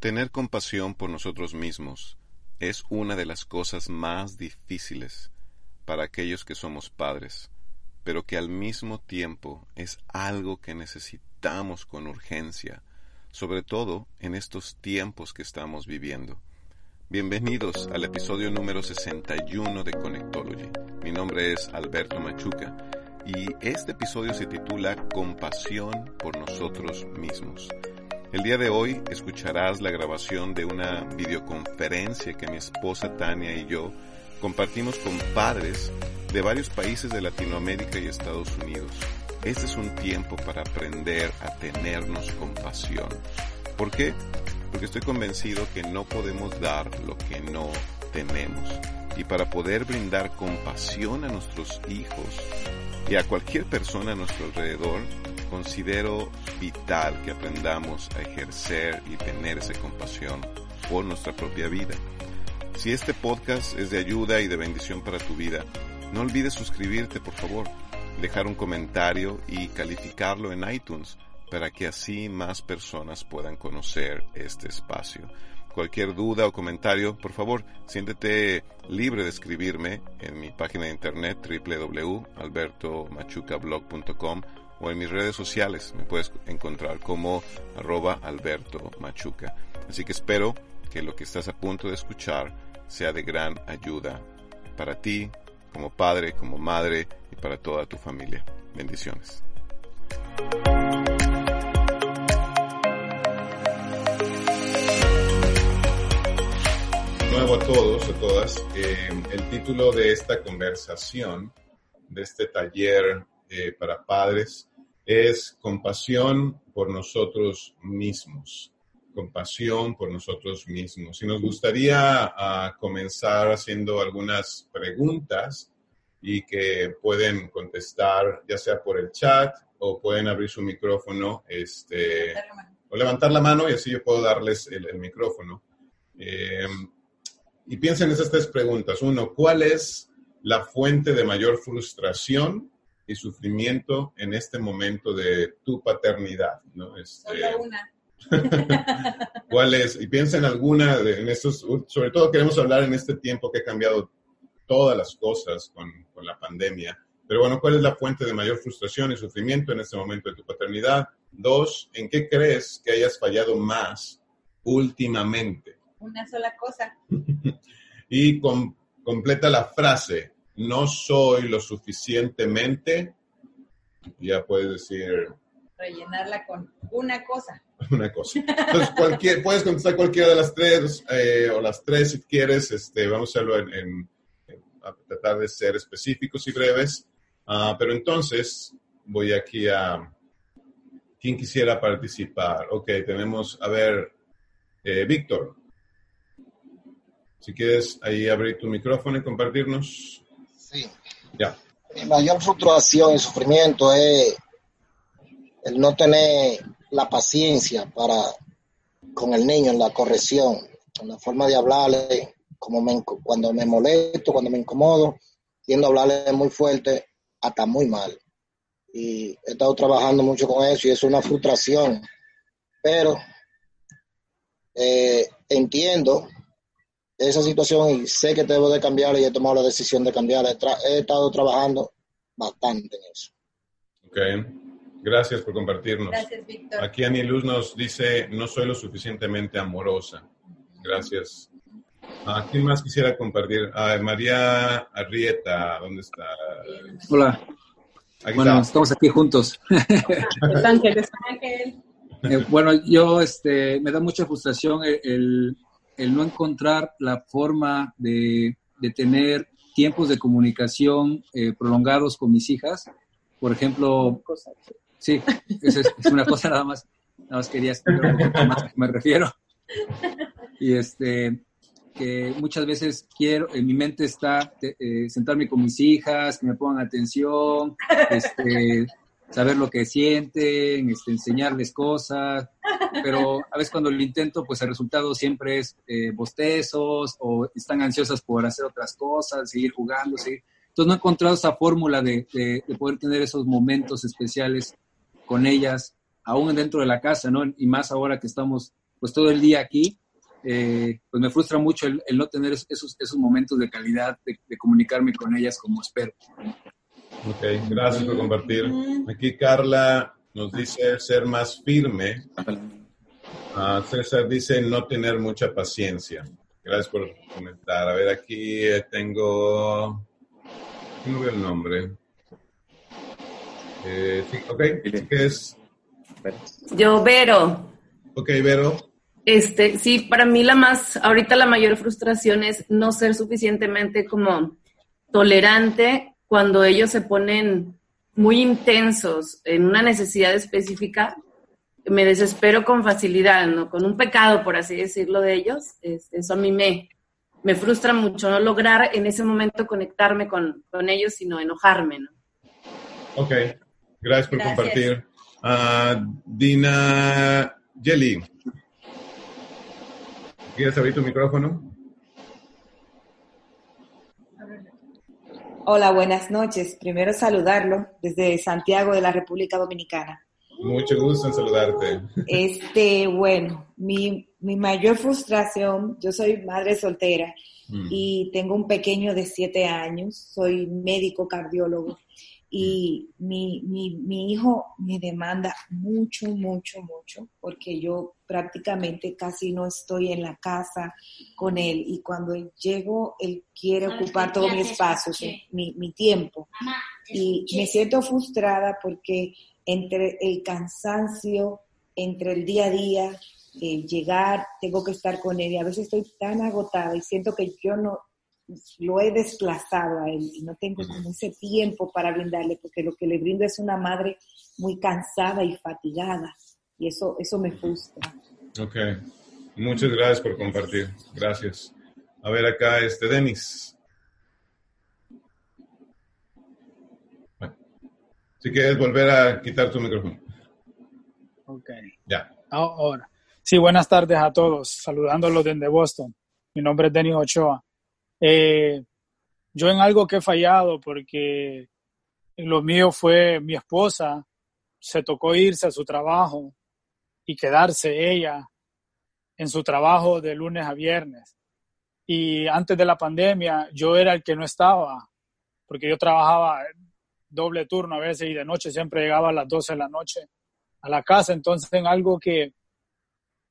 Tener compasión por nosotros mismos es una de las cosas más difíciles para aquellos que somos padres, pero que al mismo tiempo es algo que necesitamos con urgencia, sobre todo en estos tiempos que estamos viviendo. Bienvenidos al episodio número 61 de Connectology. Mi nombre es Alberto Machuca y este episodio se titula Compasión por nosotros mismos. El día de hoy escucharás la grabación de una videoconferencia que mi esposa Tania y yo compartimos con padres de varios países de Latinoamérica y Estados Unidos. Este es un tiempo para aprender a tenernos compasión. ¿Por qué? Porque estoy convencido que no podemos dar lo que no tenemos. Y para poder brindar compasión a nuestros hijos y a cualquier persona a nuestro alrededor, considero vital que aprendamos a ejercer y tener esa compasión por nuestra propia vida. Si este podcast es de ayuda y de bendición para tu vida, no olvides suscribirte por favor, dejar un comentario y calificarlo en iTunes para que así más personas puedan conocer este espacio. Cualquier duda o comentario, por favor, siéntete libre de escribirme en mi página de internet www.albertomachucablog.com o en mis redes sociales. Me puedes encontrar como arroba Alberto Machuca. Así que espero que lo que estás a punto de escuchar sea de gran ayuda para ti, como padre, como madre y para toda tu familia. Bendiciones. Nuevo a todos, a todas. Eh, el título de esta conversación, de este taller eh, para padres, es compasión por nosotros mismos, compasión por nosotros mismos. Y nos gustaría ah, comenzar haciendo algunas preguntas y que pueden contestar ya sea por el chat o pueden abrir su micrófono este, o levantar la mano y así yo puedo darles el, micrófono. Em, y piensen en esas tres preguntas. Uno, ¿cuál es la fuente de mayor frustración y sufrimiento en este momento de tu paternidad, ¿no? Este, una. ¿Cuál es? Y piensa en alguna de en estos, sobre todo queremos hablar en este tiempo que ha cambiado todas las cosas con, con la pandemia. Pero bueno, ¿cuál es la fuente de mayor frustración y sufrimiento en este momento de tu paternidad? Dos, ¿en qué crees que hayas fallado más últimamente? Una sola cosa. y completa la frase, no soy lo suficientemente, ya puedes decir... Rellenarla con una cosa. Una cosa. Entonces, cualquier, puedes contestar cualquiera de las tres, eh, o las tres si quieres, este, vamos a hacerlo en, a tratar de ser específicos y breves. Ah, pero entonces, voy aquí a... ¿Quién quisiera participar? Ok, tenemos, a ver, eh, Víctor. Si quieres ahí abrir tu micrófono y compartirnos. Sí. Ya. Mi mayor frustración y sufrimiento es el no tener la paciencia para con el niño en la corrección, en la forma de hablarle, como me, cuando me molesto, cuando me incomodo, tiendo a hablarle muy fuerte, hasta muy mal. Y he estado trabajando mucho con eso y es una frustración. Pero eh, entiendo esa situación y sé que debo de cambiar y he tomado la decisión de cambiar. He, estado trabajando bastante en eso. Ok, gracias por compartirnos. Gracias, Víctor. Aquí Ani Luz nos dice, no soy lo suficientemente amorosa. Gracias. ¿A quién más quisiera compartir? Ah, María Arrieta, ¿dónde está? Hola. bueno, estamos aquí juntos. Es Ángel, es Ángel. Eh, bueno, yo este, me da mucha frustración el el no encontrar la forma de, tener tiempos de comunicación eh, prolongados con mis hijas. Por ejemplo, sí, es, es, una cosa nada más, nada más quería más me refiero. Y este, que muchas veces quiero, en mi mente está eh, sentarme con mis hijas, que me pongan atención, este, saber lo que sienten, este, enseñarles cosas, pero a veces cuando lo intento, pues el resultado siempre es eh, bostezos o están ansiosas por hacer otras cosas, seguir jugando, seguir. Entonces no he encontrado esa fórmula de, de, poder tener esos momentos especiales con ellas, aún dentro de la casa, ¿no? Y más ahora que estamos pues todo el día aquí, eh, pues me frustra mucho el, no tener esos, esos momentos de calidad, de, comunicarme con ellas como espero. Ok, gracias por compartir. Aquí Carla nos dice ser más firme. Ah, César dice no tener mucha paciencia. Gracias por comentar. A ver, aquí eh, tengo... No veo el nombre. Eh, sí, ok, ¿qué es? Yo, Vero. Ok, Vero. Este, sí, para mí la más, ahorita la mayor frustración es no ser suficientemente como tolerante cuando ellos se ponen muy intensos en una necesidad específica. Me desespero con facilidad, ¿no? Con un pecado, por así decirlo, de ellos. eso a mí me, me frustra mucho, no lograr en ese momento conectarme con, con ellos, sino enojarme, ¿no? Ok, gracias por compartir. Uh, Dina Jelly. ¿Quieres abrir tu micrófono? Hola, buenas noches. Primero saludarlo desde Santiago de la República Dominicana. Mucho gusto en saludarte. Este, bueno, mi, mi mayor frustración, yo soy madre soltera mm. y tengo un pequeño de siete años, soy médico cardiólogo y mi, mi, mi, hijo me demanda mucho, mucho, mucho, porque yo prácticamente casi no estoy en la casa con él. Y cuando llego, él quiere ocupar todo mi espacio, mi, mi tiempo. Y me siento frustrada porque entre el cansancio, entre el día a día, eh, llegar, tengo que estar con él y a veces estoy tan agotada y siento que yo no, lo he desplazado a él y no tengo como ese tiempo para brindarle, porque lo que le brindo es una madre muy cansada y fatigada y eso, eso me frustra. Ok, muchas gracias por compartir, gracias. A ver acá, este, Denis. si quieres volver a quitar tu micrófono. Ok. Ya. Ahora. Sí, buenas tardes a todos, saludándolos desde Boston. Mi nombre es Denis Ochoa. Eh, yo en algo que he fallado, porque lo mío fue mi esposa, se tocó irse a su trabajo y quedarse ella en su trabajo de lunes a viernes. Y antes de la pandemia yo era el que no estaba, porque yo trabajaba doble turno a veces y de noche siempre llegaba a las 12 de la noche a la casa. Entonces en algo que,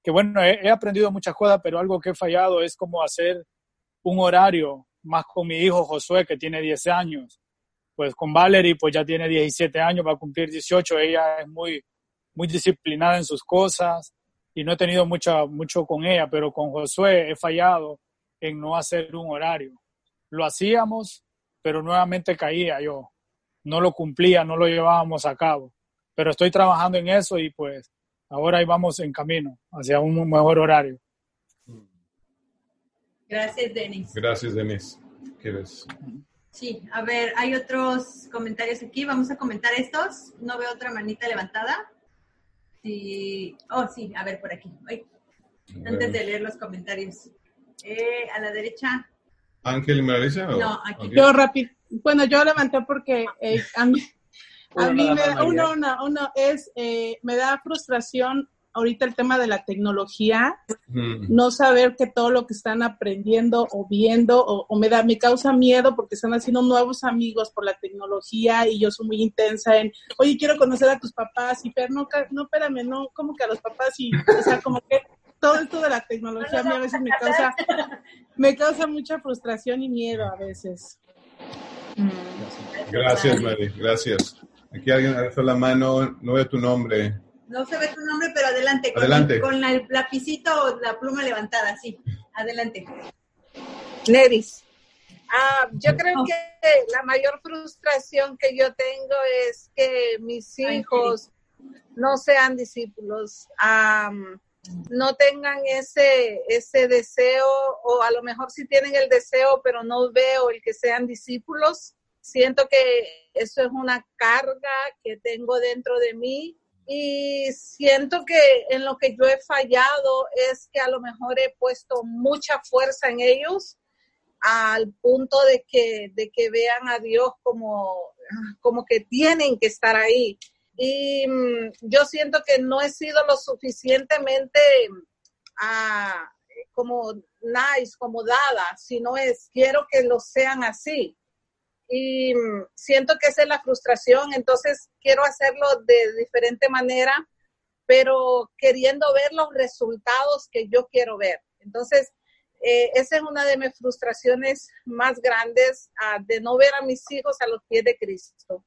que bueno, he, aprendido muchas cosas, pero algo que he fallado es como hacer un horario más con mi hijo Josué, que tiene 10 años. Pues con Valerie, pues ya tiene 17 años, va a cumplir 18. Ella es muy, muy disciplinada en sus cosas y no he tenido mucha, mucho con ella, pero con Josué he fallado en no hacer un horario. Lo hacíamos, pero nuevamente caía yo. No lo cumplía, no lo llevábamos a cabo. Pero estoy trabajando en eso y pues ahora vamos en camino hacia un mejor horario. Gracias, Denis. Gracias, Denis. ¿Quieres? Sí, a ver, hay otros comentarios aquí. Vamos a comentar estos. No veo otra manita levantada. Sí. Oh, sí, a ver, por aquí. Antes de leer los comentarios. Eh, a la derecha. ¿Ángel Marisa? No, aquí. Yo rápido. Bueno, yo levanté porque eh, a mí, a mí me da, uno, uno, uno es, eh, me da frustración ahorita el tema de la tecnología, no saber que todo lo que están aprendiendo o viendo o, me da me causa miedo porque están haciendo nuevos amigos por la tecnología y yo soy muy intensa en, oye, quiero conocer a tus papás y pero no, no, espérame, no, como que a los papás y, o sea, como que todo esto de la tecnología a mí a veces me causa, me causa mucha frustración y miedo a veces. Gracias, Mary, gracias. Aquí alguien alzó la mano, no veo tu nombre. No se ve tu nombre, pero adelante. Con, el, lapicito o la pluma levantada, sí. Adelante. Neris. Ah, yo creo que la mayor frustración que yo tengo es que mis hijos no sean discípulos, no tengan ese, ese deseo, o a lo mejor sí tienen el deseo, pero no veo el que sean discípulos. Siento que eso es una carga que tengo dentro de mí y siento que en lo que yo he fallado es que a lo mejor he puesto mucha fuerza en ellos al punto de que, de que vean a Dios como, como que tienen que estar ahí. Y mm, yo siento que no he sido lo suficientemente a como nice, como dada, sino es quiero que lo sean así. Y mm, siento que esa es la frustración, entonces quiero hacerlo de diferente manera, pero queriendo ver los resultados que yo quiero ver. Entonces, eh, esa es una de mis frustraciones más grandes, ah, de no ver a mis hijos a los pies de Cristo.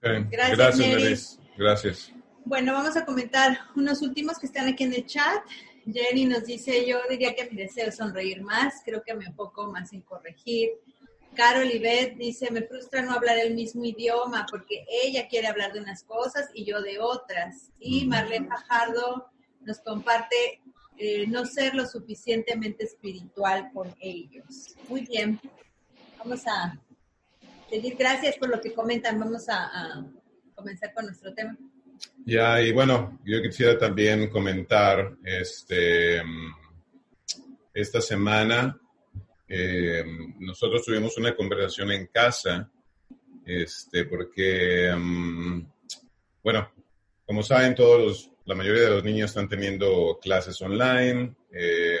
Gracias, Gracias Gracias. Bueno, vamos a comentar unos últimos que están aquí en el chat. Jenny nos dice, yo diría que mi deseo es sonreír más, creo que me enfoco más en corregir. Carol Ibet dice, me frustra no hablar el mismo idioma porque ella quiere hablar de unas cosas y yo de otras. Y Marlene Fajardo nos comparte eh, no ser lo suficientemente espiritual con ellos. Muy bien, vamos a pedir gracias por lo que comentan. Vamos a comenzar con nuestro tema. Ya, y bueno, yo quisiera también comentar, este, esta semana eh, nosotros tuvimos una conversación en casa, este, porque, mm, bueno, como saben todos, la mayoría de los niños están teniendo clases online. Eh,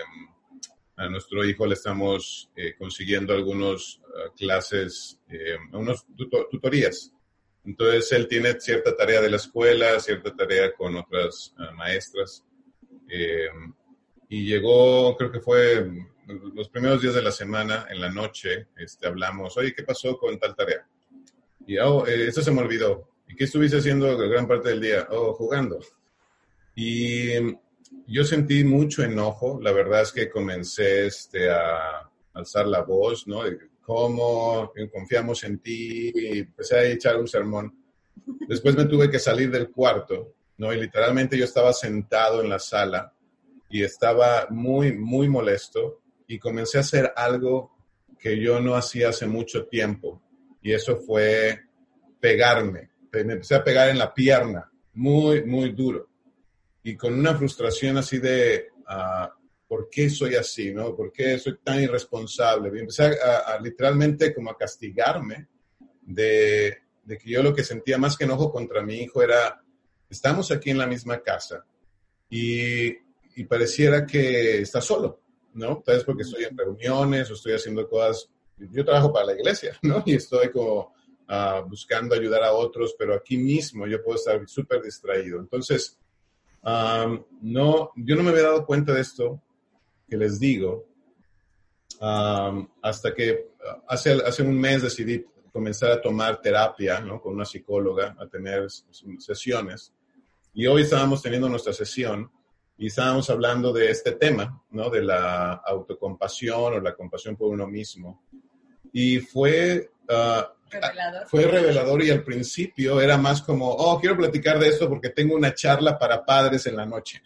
a nuestro hijo le estamos eh, consiguiendo algunas clases, unas tutorías entonces él tiene cierta tarea de la escuela, cierta tarea con otras eh, maestras. Eh, y llegó, creo que fue los primeros días de la semana, en la noche, este, hablamos, oye, ¿qué pasó con tal tarea? Y, oh, eh, eso se me olvidó. ¿Y qué estuviste haciendo gran parte del día? Oh, jugando. Y yo sentí mucho enojo. La verdad es que comencé este, a alzar la voz, ¿no? cómo confiamos en ti, y empecé a echar un sermón. Después me tuve que salir del cuarto, ¿no? Y literalmente yo estaba sentado en la sala y estaba muy, muy molesto y comencé a hacer algo que yo no hacía hace mucho tiempo y eso fue pegarme. Me empecé a pegar en la pierna, muy, muy duro. Y con una frustración así de, uh, ¿por qué soy así? ¿no? ¿Por qué soy tan irresponsable? Y empecé a, literalmente como a castigarme de, de, que yo lo que sentía más que enojo contra mi hijo era, estamos aquí en la misma casa y pareciera que está solo, ¿no? Tal vez porque estoy en reuniones o estoy haciendo cosas, yo trabajo para la iglesia, ¿no? Y estoy como uh, buscando ayudar a otros, pero aquí mismo yo puedo estar súper distraído. Entonces, no, yo no me había dado cuenta de esto que les digo, hasta que hace, hace un mes decidí comenzar a tomar terapia ¿no? con una psicóloga, a tener sesiones. Y hoy estábamos teniendo nuestra sesión y estábamos hablando de este tema, ¿no? de la autocompasión o la compasión por uno mismo. Y fue, ah, revelador. fue revelador y al principio era más como, oh, quiero platicar de esto porque tengo una charla para padres en la noche.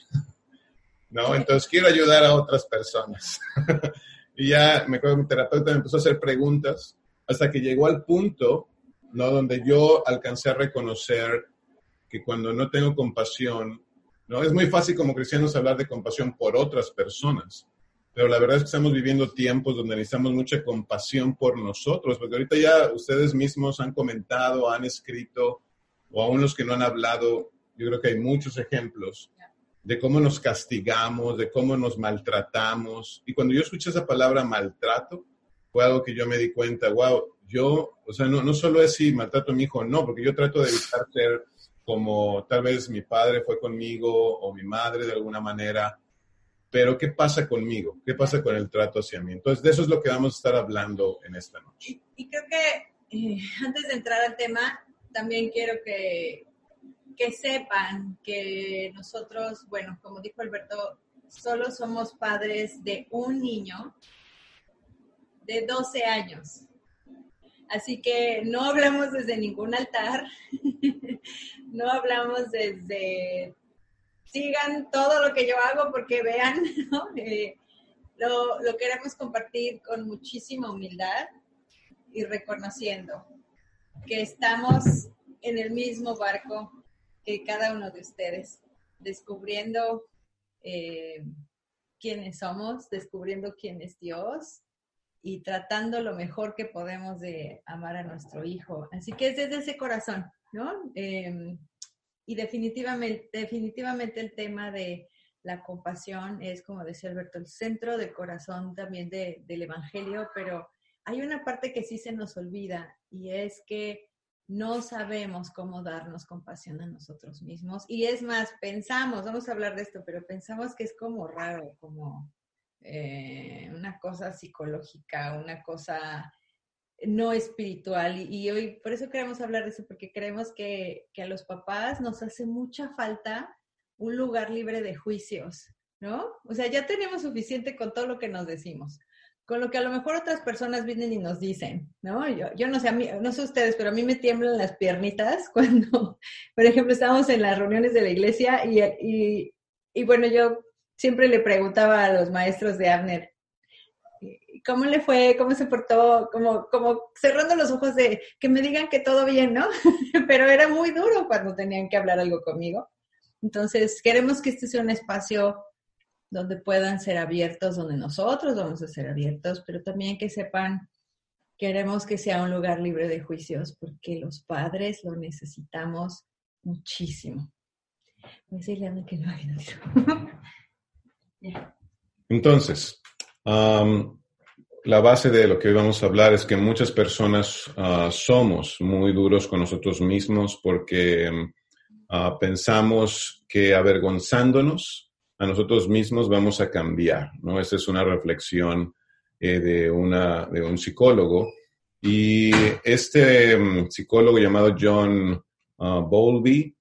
¿no? Entonces quiero ayudar a otras personas. y ya me acuerdo que mi terapeuta me empezó a hacer preguntas hasta que llegó al punto, ¿no? Donde yo alcancé a reconocer que cuando no tengo compasión, ¿no? Es muy fácil como cristianos hablar de compasión por otras personas, pero la verdad es que estamos viviendo tiempos donde necesitamos mucha compasión por nosotros, porque ahorita ya ustedes mismos han comentado, han escrito, o aún los que no han hablado, yo creo que hay muchos ejemplos de cómo nos castigamos, de cómo nos maltratamos. Y cuando yo escuché esa palabra maltrato, fue algo que yo me di cuenta, wow, yo, o sea, no, no solo es si maltrato a mi hijo, no, porque yo trato de evitar ser como tal vez mi padre fue conmigo o mi madre de alguna manera, pero ¿qué pasa conmigo? ¿Qué pasa con el trato hacia mí? Entonces, de eso es lo que vamos a estar hablando en esta noche. Y, creo que eh, antes de entrar al tema, también quiero que que sepan que nosotros, bueno, como dijo Alberto, solo somos padres de un niño de 12 años. Así que no hablamos desde ningún altar, no hablamos desde, sigan todo lo que yo hago porque vean, ¿no? Eh, lo, lo queremos compartir con muchísima humildad y reconociendo que estamos en el mismo barco que cada uno de ustedes, descubriendo eh, quiénes somos, descubriendo quién es Dios y tratando lo mejor que podemos de amar a nuestro hijo. Así que es desde ese corazón, ¿no? Em, y definitivamente, definitivamente el tema de la compasión es, como decía Alberto, el centro del corazón también del Evangelio, pero hay una parte que sí se nos olvida y es que no sabemos cómo darnos compasión a nosotros mismos. Y es más, pensamos, vamos a hablar de esto, pero pensamos que es como raro, como eh, una cosa psicológica, una cosa no espiritual. Y, hoy, por eso queremos hablar de eso, porque creemos que, que a los papás nos hace mucha falta un lugar libre de juicios, ¿no? O sea, ya tenemos suficiente con todo lo que nos decimos con lo que a lo mejor otras personas vienen y nos dicen, ¿no? Yo, yo no sé, a mí, no sé ustedes, pero a mí me tiemblan las piernitas cuando, por ejemplo, estábamos en las reuniones de la iglesia y, y, y bueno, yo siempre le preguntaba a los maestros de Abner, ¿cómo le fue? ¿Cómo se portó? Como, cerrando los ojos de que me digan que todo bien, ¿no? pero era muy duro cuando tenían que hablar algo conmigo. Entonces, queremos que este sea un espacio donde puedan ser abiertos, donde nosotros vamos a ser abiertos, pero también que sepan, queremos que sea un lugar libre de juicios, porque los padres lo necesitamos muchísimo. Entonces, la base de lo que hoy vamos a hablar es que muchas personas ah, somos muy duros con nosotros mismos porque ah, pensamos que avergonzándonos a nosotros mismos vamos a cambiar, ¿no? Esa es una reflexión eh, de, una, de un psicólogo. Y este mm, psicólogo llamado John uh, Bowlby,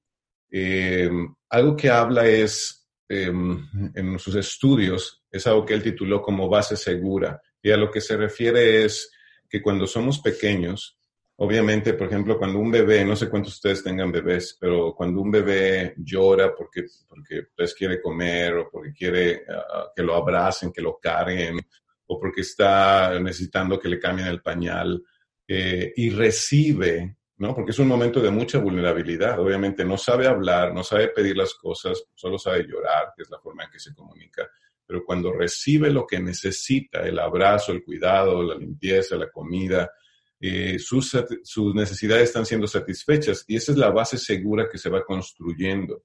em, algo que habla es, em, en sus estudios, es algo que él tituló como base segura. Y a lo que se refiere es que cuando somos pequeños, Obviamente, por ejemplo, cuando un bebé, no sé cuántos ustedes tengan bebés, pero cuando un bebé llora porque, porque pues quiere comer o porque quiere ah, que lo abracen, que lo carguen o porque está necesitando que le cambien el pañal eh, y recibe, ¿no? Porque es un momento de mucha vulnerabilidad. Obviamente no sabe hablar, no sabe pedir las cosas, solo sabe llorar, que es la forma en que se comunica. Pero cuando recibe lo que necesita, el abrazo, el cuidado, la limpieza, la comida, eh, sus, sus, necesidades están siendo satisfechas y esa es la base segura que se va construyendo.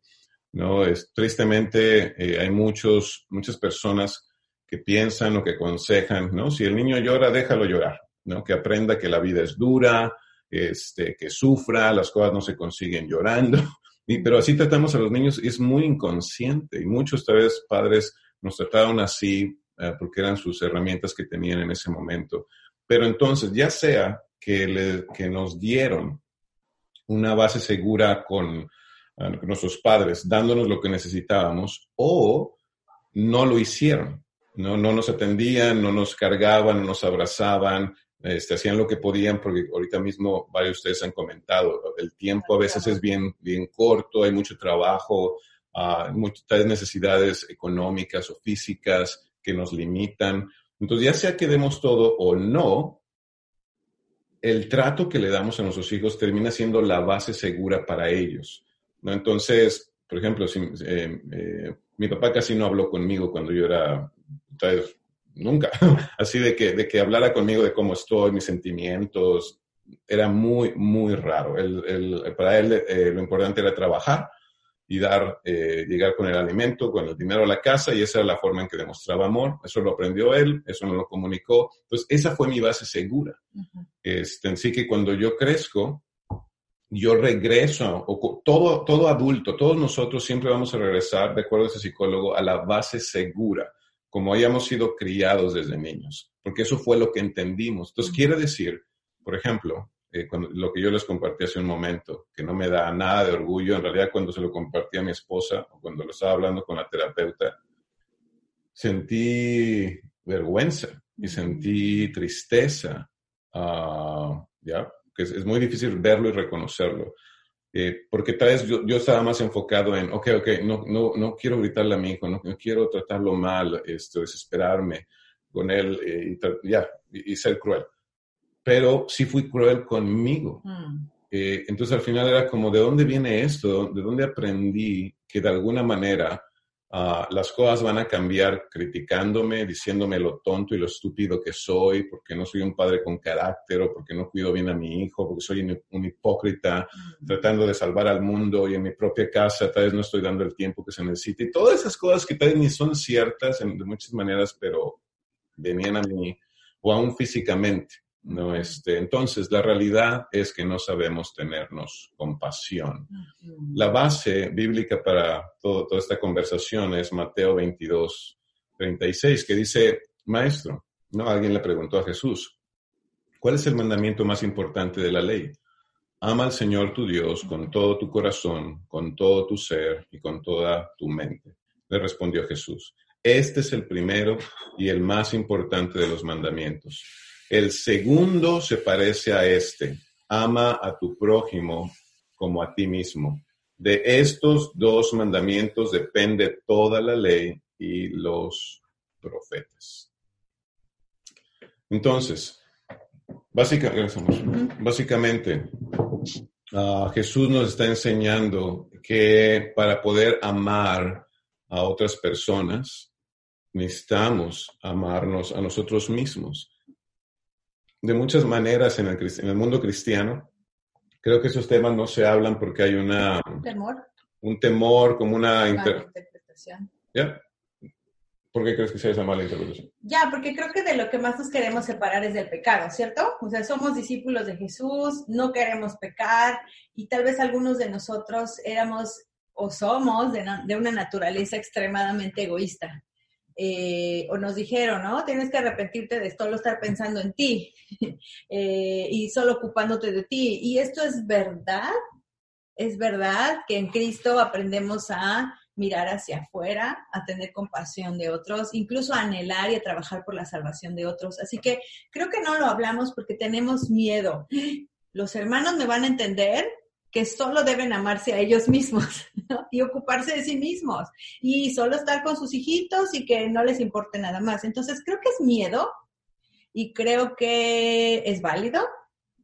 ¿no? Es, tristemente eh, hay muchos, muchas personas que piensan o que aconsejan, ¿no? si el niño llora, déjalo llorar, ¿no? que aprenda que la vida es dura, este, que sufra, las cosas no se consiguen llorando. Y, pero así tratamos a los niños y es muy inconsciente y muchos tal vez padres nos trataron así eh, porque eran sus herramientas que tenían en ese momento. Pero entonces, ya sea que, le, que nos dieron una base segura con, ah, nuestros padres, dándonos lo que necesitábamos, o no lo hicieron. No, no nos atendían, no nos cargaban, no nos abrazaban, este, hacían lo que podían, porque ahorita mismo varios de ustedes han comentado, el tiempo a veces es bien, bien corto, hay mucho trabajo, uh, muchas necesidades económicas o físicas que nos limitan. Entonces, ya sea que demos todo o no, el trato que le damos a nuestros hijos termina siendo la base segura para ellos. ¿no? Entonces, por ejemplo, si, eh, eh, mi papá casi no habló conmigo cuando yo era, nunca, así de que, de que hablara conmigo de cómo estoy, mis sentimientos, era muy, muy raro. para él eh, lo importante era trabajar y dar, eh, llegar con el alimento, con el dinero a la casa, y esa era la forma en que demostraba amor. Eso lo aprendió él, eso no lo comunicó. Entonces, esa fue mi base segura. este, así que cuando yo crezco, yo regreso, o todo, todo adulto, todos nosotros siempre vamos a regresar, de acuerdo a ese psicólogo, a la base segura, como hayamos sido criados desde niños, porque eso fue lo que entendimos. Entonces, quiere decir, por ejemplo, eh, lo que yo les compartí hace un momento, que no me da nada de orgullo, en realidad cuando se lo compartí a mi esposa o cuando lo estaba hablando con la terapeuta, sentí vergüenza y sentí tristeza, uh, ¿ya? Que es, muy difícil verlo y reconocerlo. Eh, porque tal vez yo, yo, estaba más enfocado en, ok, ok, no, no, no quiero gritarle a mi hijo, no, quiero tratarlo mal, esto, desesperarme con él eh, y, ya, y ser cruel pero sí fui cruel conmigo. Mm. Eh, entonces al final era como, ¿de dónde viene esto? ¿De dónde aprendí que de alguna manera Ah, las cosas van a cambiar criticándome, diciéndome lo tonto y lo estúpido que soy, porque no soy un padre con carácter o porque no cuido bien a mi hijo, porque soy un, hipócrita tratando de salvar al mundo y en mi propia casa tal vez no estoy dando el tiempo que se necesita. Y todas esas cosas que tal vez ni son ciertas en, de muchas maneras, pero venían a mí o aún físicamente. ¿No? Este, entonces, la realidad es que no sabemos tenernos compasión. La base bíblica para toda esta conversación es Mateo 22, 36, que dice, Maestro, ¿no? Alguien le preguntó a Jesús, ¿cuál es el mandamiento más importante de la ley? Ama al Señor tu Dios con todo tu corazón, con todo tu ser y con toda tu mente. Le respondió Jesús. Este es el primero y el más importante de los mandamientos. El segundo se parece a este. Ama a tu prójimo como a ti mismo. De estos dos mandamientos depende toda la ley y los profetas. Entonces, básicamente, ah, Jesús nos está enseñando que para poder amar a otras personas, necesitamos amarnos a nosotros mismos de muchas maneras en el, en el mundo cristiano. Creo que esos temas no se hablan porque hay una... Un temor. Un temor, como una... interpretación. ¿Ya? ¿Por qué crees que sea esa mala interpretación? Ya, porque creo que de lo que más nos queremos separar es del pecado, ¿cierto? O sea, somos discípulos de Jesús, no queremos pecar y tal vez algunos de nosotros éramos o somos de, de una naturaleza extremadamente egoísta. Eh, o nos dijeron, ¿no? Tienes que arrepentirte de solo estar pensando en ti eh, y solo ocupándote de ti. Y esto es verdad, es verdad que en Cristo aprendemos a mirar hacia afuera, a tener compasión de otros, incluso a anhelar y a trabajar por la salvación de otros. Así que creo que no lo hablamos porque tenemos miedo. Los hermanos me van a entender, que solo deben amarse a ellos mismos y ocuparse de sí mismos y solo estar con sus hijitos y que no les importe nada más. Entonces creo que es miedo y creo que es válido,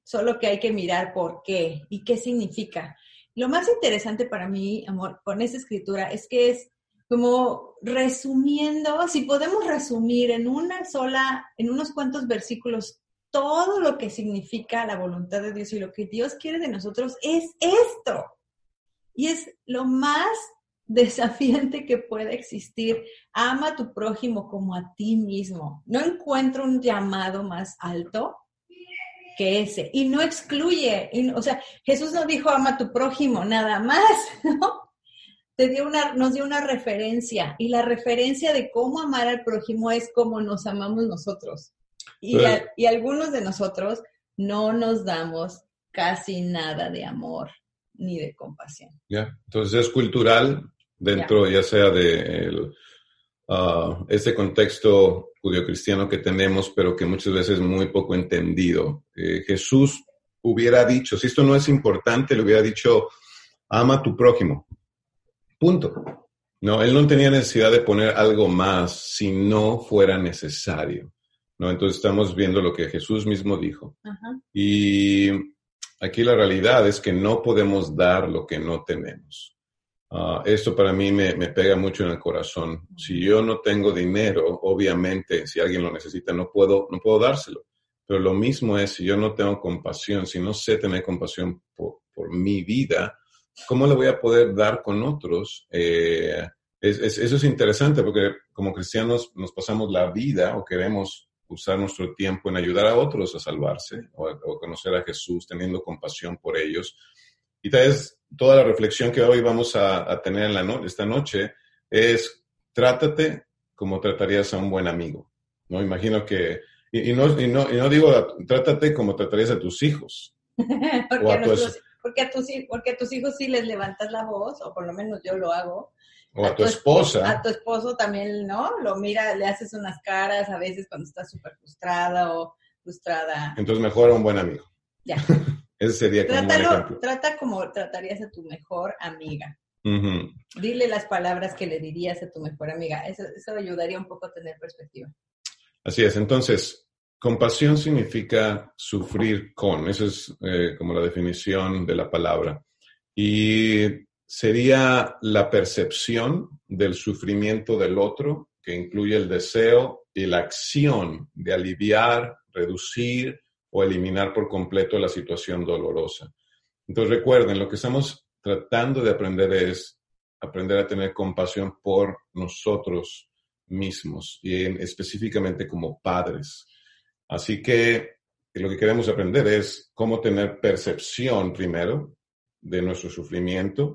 solo que hay que mirar por qué y qué significa. Lo más interesante para mí, amor, con esa escritura es que es como resumiendo, si podemos resumir en una sola, en unos cuantos versículos todo lo que significa la voluntad de Dios y lo que Dios quiere de nosotros es esto. Y es lo más desafiante que puede existir. Ama a tu prójimo como a ti mismo. No encuentro un llamado más alto que ese. Y no excluye. o sea, Jesús no dijo ama a tu prójimo nada más, ¿no? Te dio una, nos dio una referencia. Y la referencia de cómo amar al prójimo es como nos amamos nosotros. Y, algunos de nosotros no nos damos casi nada de amor ni de compasión. Ya, entonces es cultural dentro ya sea de ah, ese contexto judio-cristiano que tenemos, pero que muchas veces es muy poco entendido. Eh, Jesús hubiera dicho, si esto no es importante, le hubiera dicho, ama a tu prójimo. Punto. No, él no tenía necesidad de poner algo más si no fuera necesario. ¿No? Entonces estamos viendo lo que Jesús mismo dijo. Y aquí la realidad es que no podemos dar lo que no tenemos. Ah, esto para mí me, pega mucho en el corazón. Si yo no tengo dinero, obviamente, si alguien lo necesita, no puedo, no puedo dárselo. Pero lo mismo es si yo no tengo compasión, si no sé tener compasión por, mi vida, ¿cómo le voy a poder dar con otros? Eh, eso es interesante porque como cristianos nos pasamos la vida o queremos usar nuestro tiempo en ayudar a otros a salvarse o, a, conocer a Jesús teniendo compasión por ellos. Y tal vez toda la reflexión que hoy vamos a, tener en la esta noche es trátate como tratarías a un buen amigo. ¿no? Imagino que, y, no, y, no, y no digo trátate como tratarías a tus hijos. porque, a porque, a tus, porque a tus hijos sí les levantas la voz, o por lo menos yo lo hago. O a, tu, esposa. A tu esposo también, ¿no? Lo mira, le haces unas caras a veces cuando está súper frustrada o frustrada. Entonces mejor a un buen amigo. Ya. Ese sería como un Trata como tratarías a tu mejor amiga. Dile las palabras que le dirías a tu mejor amiga. Eso, eso ayudaría un poco a tener perspectiva. Así es. Entonces, compasión significa sufrir con. Esa es eh, como la definición de la palabra. Y sería la percepción del sufrimiento del otro, que incluye el deseo y la acción de aliviar, reducir o eliminar por completo la situación dolorosa. Entonces recuerden, lo que estamos tratando de aprender es aprender a tener compasión por nosotros mismos y específicamente como padres. Así que lo que queremos aprender es cómo tener percepción primero de nuestro sufrimiento,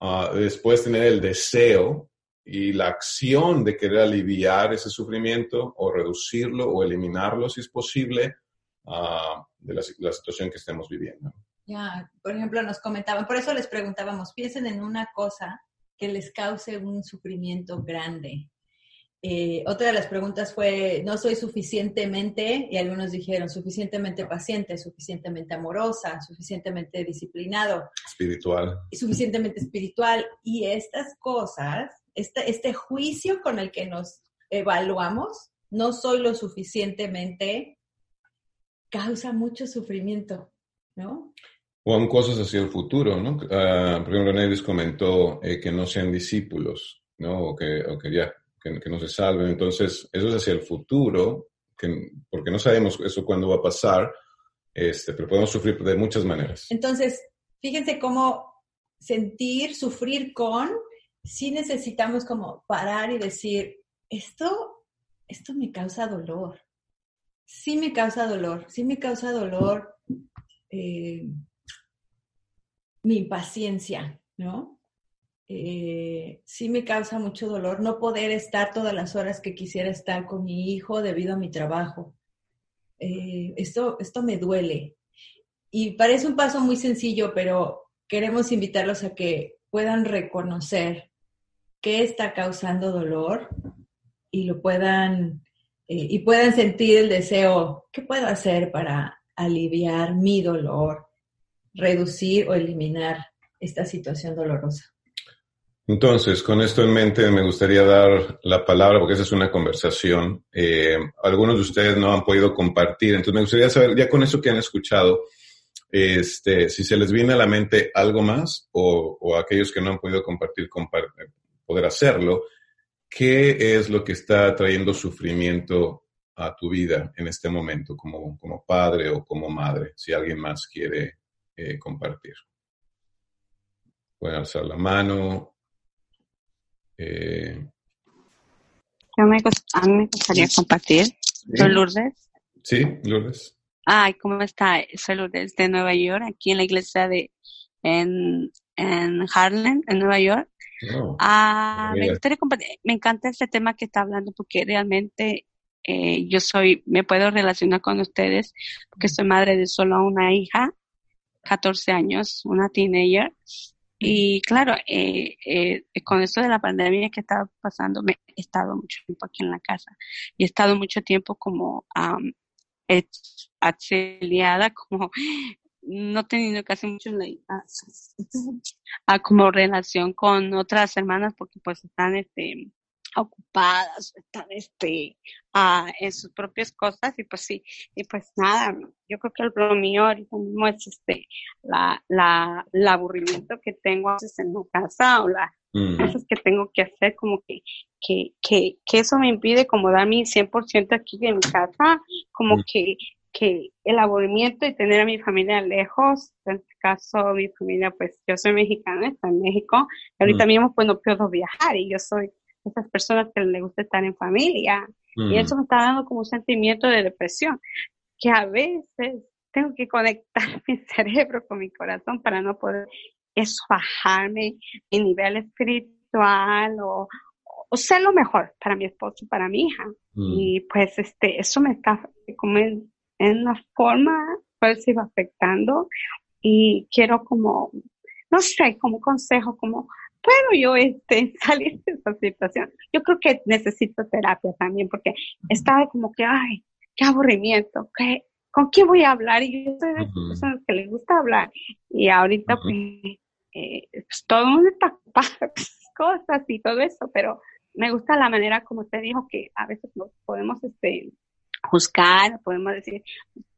ah, después tener el deseo y la acción de querer aliviar ese sufrimiento o reducirlo o eliminarlo si es posible ah, de la, la, situación que estemos viviendo. Ya, por ejemplo, nos comentaban, por eso les preguntábamos, piensen en una cosa que les cause un sufrimiento grande. Eh, otra de las preguntas fue, no soy suficientemente, y algunos dijeron, suficientemente paciente, suficientemente amorosa, suficientemente disciplinado. Espiritual. Suficientemente espiritual. Y estas cosas, este, este juicio con el que nos evaluamos, no soy lo suficientemente, causa mucho sufrimiento, ¿no? O aún cosas hacia el futuro, ¿no? Uh, por ejemplo, comentó eh, que no sean discípulos, ¿no? O que, o que ya que, no se salven. Entonces, eso es hacia el futuro, que, porque no sabemos eso cuándo va a pasar, este, pero podemos sufrir de muchas maneras. Entonces, fíjense cómo sentir, sufrir con, si necesitamos como parar y decir, esto, esto me causa dolor. Sí me causa dolor, sí me causa dolor eh, mi impaciencia, ¿no? Eh, sí me causa mucho dolor no poder estar todas las horas que quisiera estar con mi hijo debido a mi trabajo. Eh, esto, esto me duele. Y parece un paso muy sencillo, pero queremos invitarlos a que puedan reconocer qué está causando dolor y lo puedan eh, y puedan sentir el deseo, ¿qué puedo hacer para aliviar mi dolor, reducir o eliminar esta situación dolorosa? Entonces, con esto en mente, me gustaría dar la palabra, porque esa es una conversación. Eh, algunos de ustedes no han podido compartir, entonces me gustaría saber, ya con eso que han escuchado, este, si se les viene a la mente algo más o, o aquellos que no han podido compartir, poder hacerlo, ¿qué es lo que está trayendo sufrimiento a tu vida en este momento como, como padre o como madre? Si alguien más quiere eh, compartir. Pueden alzar la mano eh, Yo me, a mí me gustaría compartir. Soy Lourdes. Sí, Lourdes. Ay, ¿cómo está? Soy Lourdes de Nueva York, aquí en la iglesia de en, en Harlem, en Nueva York. Oh, ah, me gustaría compartir, me encanta este tema que está hablando porque realmente eh, yo soy, me puedo relacionar con ustedes porque soy madre de solo una hija, 14 años, una teenager, y claro, eh, eh, con esto de la pandemia que estaba pasando, me he estado mucho tiempo aquí en la casa. Y he estado mucho tiempo como um, como no teniendo casi mucho a, como relación con otras hermanas porque pues están este ocupadas, están este, en sus propias cosas y pues sí, y pues nada, yo creo que lo mío ahorita mismo es este, la, la, el aburrimiento que tengo a veces en la casa o las mm. cosas que tengo que hacer, como que, que, que, que eso me impide como dar mi 100% aquí en mi casa, como mm. que, que el aburrimiento y tener a mi familia lejos, en este caso mi familia, pues yo soy mexicana, está en México, y ahorita mm. mismo pues no puedo viajar y yo soy esas personas que les gusta estar en familia. Y mm. eso me está dando como un sentimiento de depresión, que a veces tengo que conectar mi cerebro con mi corazón para no poder eso bajarme mi nivel espiritual o, o ser lo mejor para mi esposo y para mi hija. Mm. Y pues este, eso me está como en, una forma, pues se va afectando y quiero como, no sé, como consejo, como puedo yo este, salir de esa situación. Yo creo que necesito terapia también porque estaba como que, ay, qué aburrimiento, ¿qué, ¿con quién voy a hablar? Y yo soy de esas personas que les gusta hablar. Y ahorita, pues, eh, pues, todo el mundo está cosas y todo eso, pero me gusta la manera como te dijo que a veces nos podemos este, juzgar, podemos decir,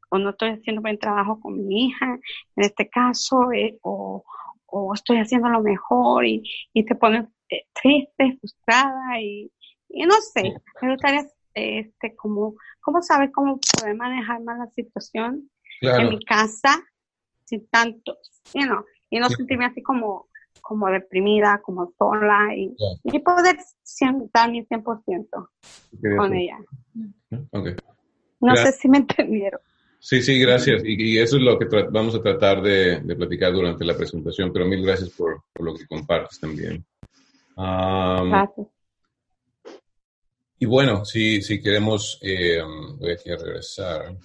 o no estoy haciendo buen trabajo con mi hija, en este caso, eh, o, o estoy haciendo lo mejor y, y te pones eh, triste, frustrada y, y no sé, me gustaría este, como, ¿cómo saber cómo poder manejar más la situación en mi casa sin tanto, you know, y no sentirme así como, como deprimida, como sola y, y poder dar mi 100% con ella. Okay. No sé si me entendieron. Sí, sí, gracias. Y, eso es lo que vamos a tratar de, de, platicar durante la presentación, pero mil gracias por, por lo que compartes también. gracias. Y bueno, si, si queremos, eh, voy a regresar.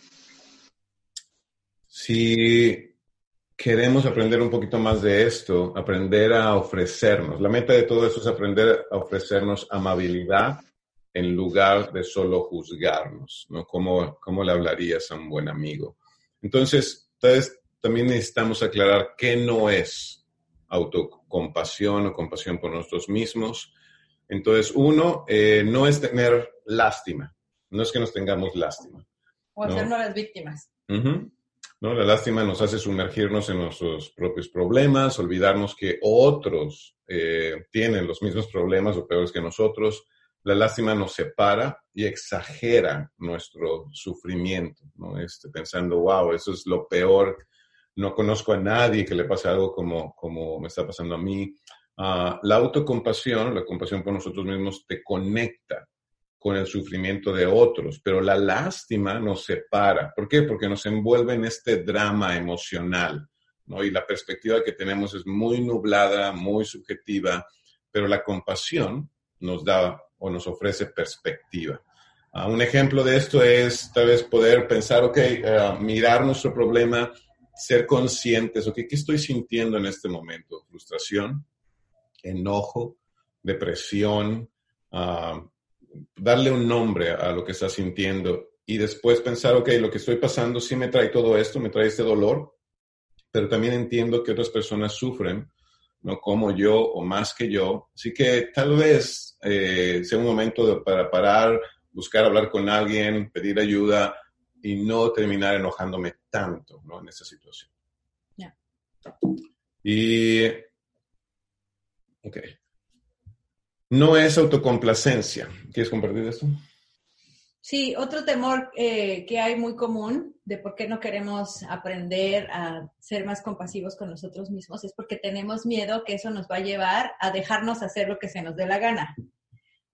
Si queremos aprender un poquito más de esto, aprender a ofrecernos. La meta de todo esto es aprender a ofrecernos amabilidad en lugar de solo juzgarnos, ¿no? ¿Cómo, cómo le hablarías a un buen amigo? Entonces, entonces, también necesitamos aclarar qué no es autocompasión o compasión por nosotros mismos. Entonces, uno, eh, no es tener lástima, no es que nos tengamos lástima. O hacernos las víctimas. ¿no? La lástima nos hace sumergirnos en nuestros propios problemas, olvidarnos que otros eh, tienen los mismos problemas o peores que nosotros. La lástima nos separa y exagera nuestro sufrimiento, ¿no? Este, pensando, wow, eso es lo peor, no conozco a nadie que le pase algo como, como me está pasando a mí. Ah, la autocompasión, la compasión por nosotros mismos, te conecta con el sufrimiento de otros, pero la lástima nos separa. ¿Por qué? Porque nos envuelve en este drama emocional, ¿no? Y la perspectiva que tenemos es muy nublada, muy subjetiva, pero la compasión nos da o nos ofrece perspectiva. Uh, un ejemplo de esto es tal vez poder pensar, ok, uh, mirar nuestro problema, ser conscientes, ok, ¿qué estoy sintiendo en este momento? Frustración, enojo, depresión, uh, darle un nombre a lo que estás sintiendo y después pensar, ok, lo que estoy pasando sí me trae todo esto, me trae este dolor, pero también entiendo que otras personas sufren, no como yo o más que yo. Así que tal vez eh, sea un momento para parar, buscar hablar con alguien, pedir ayuda y no terminar enojándome tanto ¿no? en esa situación. Yeah. Y, ok. No es autocomplacencia. ¿Quieres compartir esto? Sí, otro temor eh, que hay muy común de por qué no queremos aprender a ser más compasivos con nosotros mismos es porque tenemos miedo que eso nos va a llevar a dejarnos hacer lo que se nos dé la gana,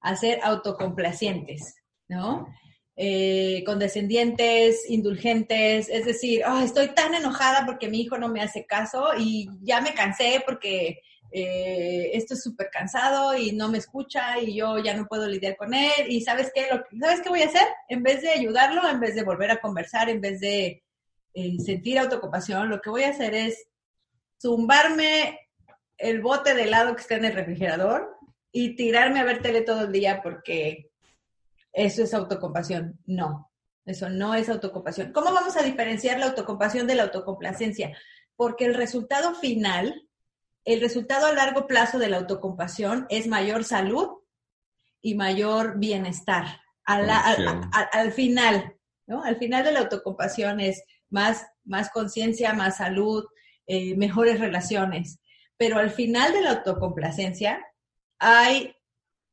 a ser autocomplacientes, ¿no? Eh, condescendientes, indulgentes, es decir, oh, estoy tan enojada porque mi hijo no me hace caso y ya me cansé porque eh, esto es súper cansado y no me escucha y yo ya no puedo lidiar con él y ¿sabes qué? Lo, ¿Sabes qué voy a hacer? En vez de ayudarlo, en vez de volver a conversar, en vez de eh, sentir autocompasión, lo que voy a hacer es zumbarme el bote de helado que está en el refrigerador y tirarme a ver tele todo el día porque eso es autocompasión. No, eso no es autocompasión. ¿Cómo vamos a diferenciar la autocompasión de la autocomplacencia? Porque el resultado final el resultado a largo plazo de la autocompasión es mayor salud y mayor bienestar. Al, final, ¿no? Al final de la autocompasión es más, más conciencia, más salud, eh, mejores relaciones. Pero al final de la autocomplacencia hay,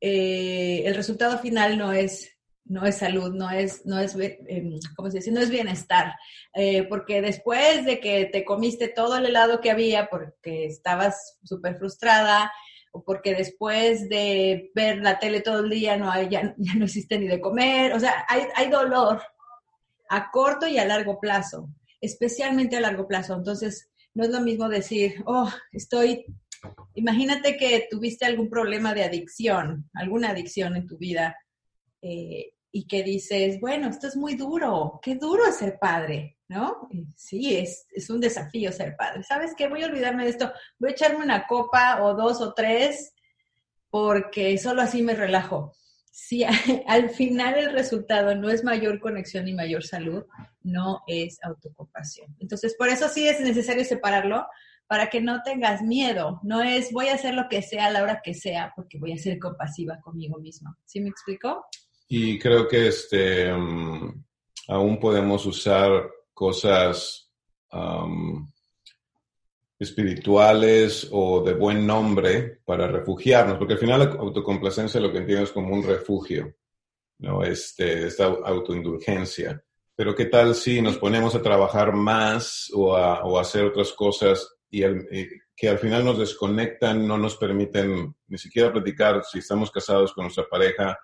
eh, el resultado final no es no es salud, no es, no es, eh, ¿cómo se dice? No es bienestar. Eh, porque después de que te comiste todo el helado que había porque estabas súper frustrada, o porque después de ver la tele todo el día no hay, ya, no existe ni de comer, o sea, hay, hay dolor a corto y a largo plazo, especialmente a largo plazo. Entonces, no es lo mismo decir, oh, estoy, imagínate que tuviste algún problema de adicción, alguna adicción en tu vida eh, y que dices, bueno, esto es muy duro, qué duro es ser padre, ¿no? Sí, es, es un desafío ser padre. ¿Sabes qué? Voy a olvidarme de esto, voy a echarme una copa o dos o tres porque solo así me relajo. Si al final el resultado no es mayor conexión y mayor salud, no es autocompasión. Entonces, por eso sí es necesario separarlo, para que no tengas miedo. No es voy a hacer lo que sea a la hora que sea, porque voy a ser compasiva conmigo misma. ¿Sí me explico? Y creo que este, um, aún podemos usar cosas, um, espirituales o de buen nombre para refugiarnos, porque al final la autocomplacencia lo que entiendo es como un refugio, ¿no? Este, esta autoindulgencia. Pero qué tal si nos ponemos a trabajar más o a, hacer otras cosas y, que al final nos desconectan, no nos permiten ni siquiera platicar si estamos casados con nuestra pareja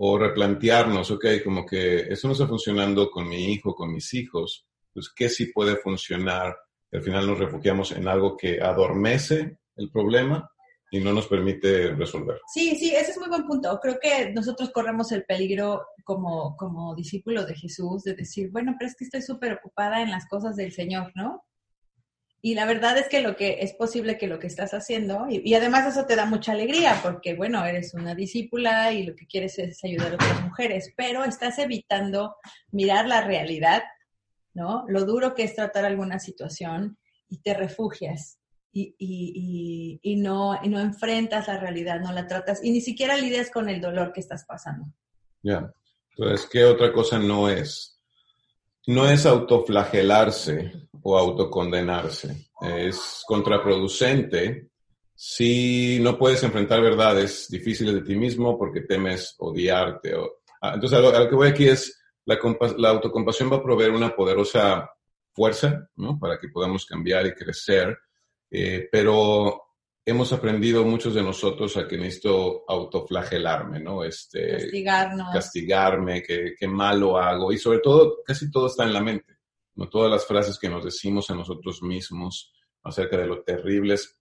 o replantearnos, ok, como que eso no está funcionando con mi hijo, con mis hijos, pues qué sí puede funcionar. Al final nos refugiamos en algo que adormece el problema y no nos permite resolver. Sí, sí, ese es muy buen punto. Creo que nosotros corremos el peligro como, como discípulos de Jesús de decir, bueno, pero es que estoy súper ocupada en las cosas del Señor, ¿no? Y la verdad es que lo que es posible que lo que estás haciendo, y, además eso te da mucha alegría, porque bueno, eres una discípula y lo que quieres es ayudar a otras mujeres, pero estás evitando mirar la realidad, ¿no? Lo duro que es tratar alguna situación y te refugias y, y, y, no, no enfrentas la realidad, no la tratas y ni siquiera lidias con el dolor que estás pasando. Ya, entonces, ¿qué otra cosa no es? No es autoflagelarse o autocondenarse. Es contraproducente si no puedes enfrentar verdades difíciles de ti mismo porque temes odiarte. O, ah, entonces, a lo, que voy aquí es, la, la autocompasión va a proveer una poderosa fuerza ¿no? para que podamos cambiar y crecer eh, pero hemos aprendido muchos de nosotros a que necesito autoflagelarme, ¿no? Este, Castigarnos. Castigarme, que malo hago. Y sobre todo, casi todo está en la mente. ¿No? Todas las frases que nos decimos a nosotros mismos acerca de lo terribles,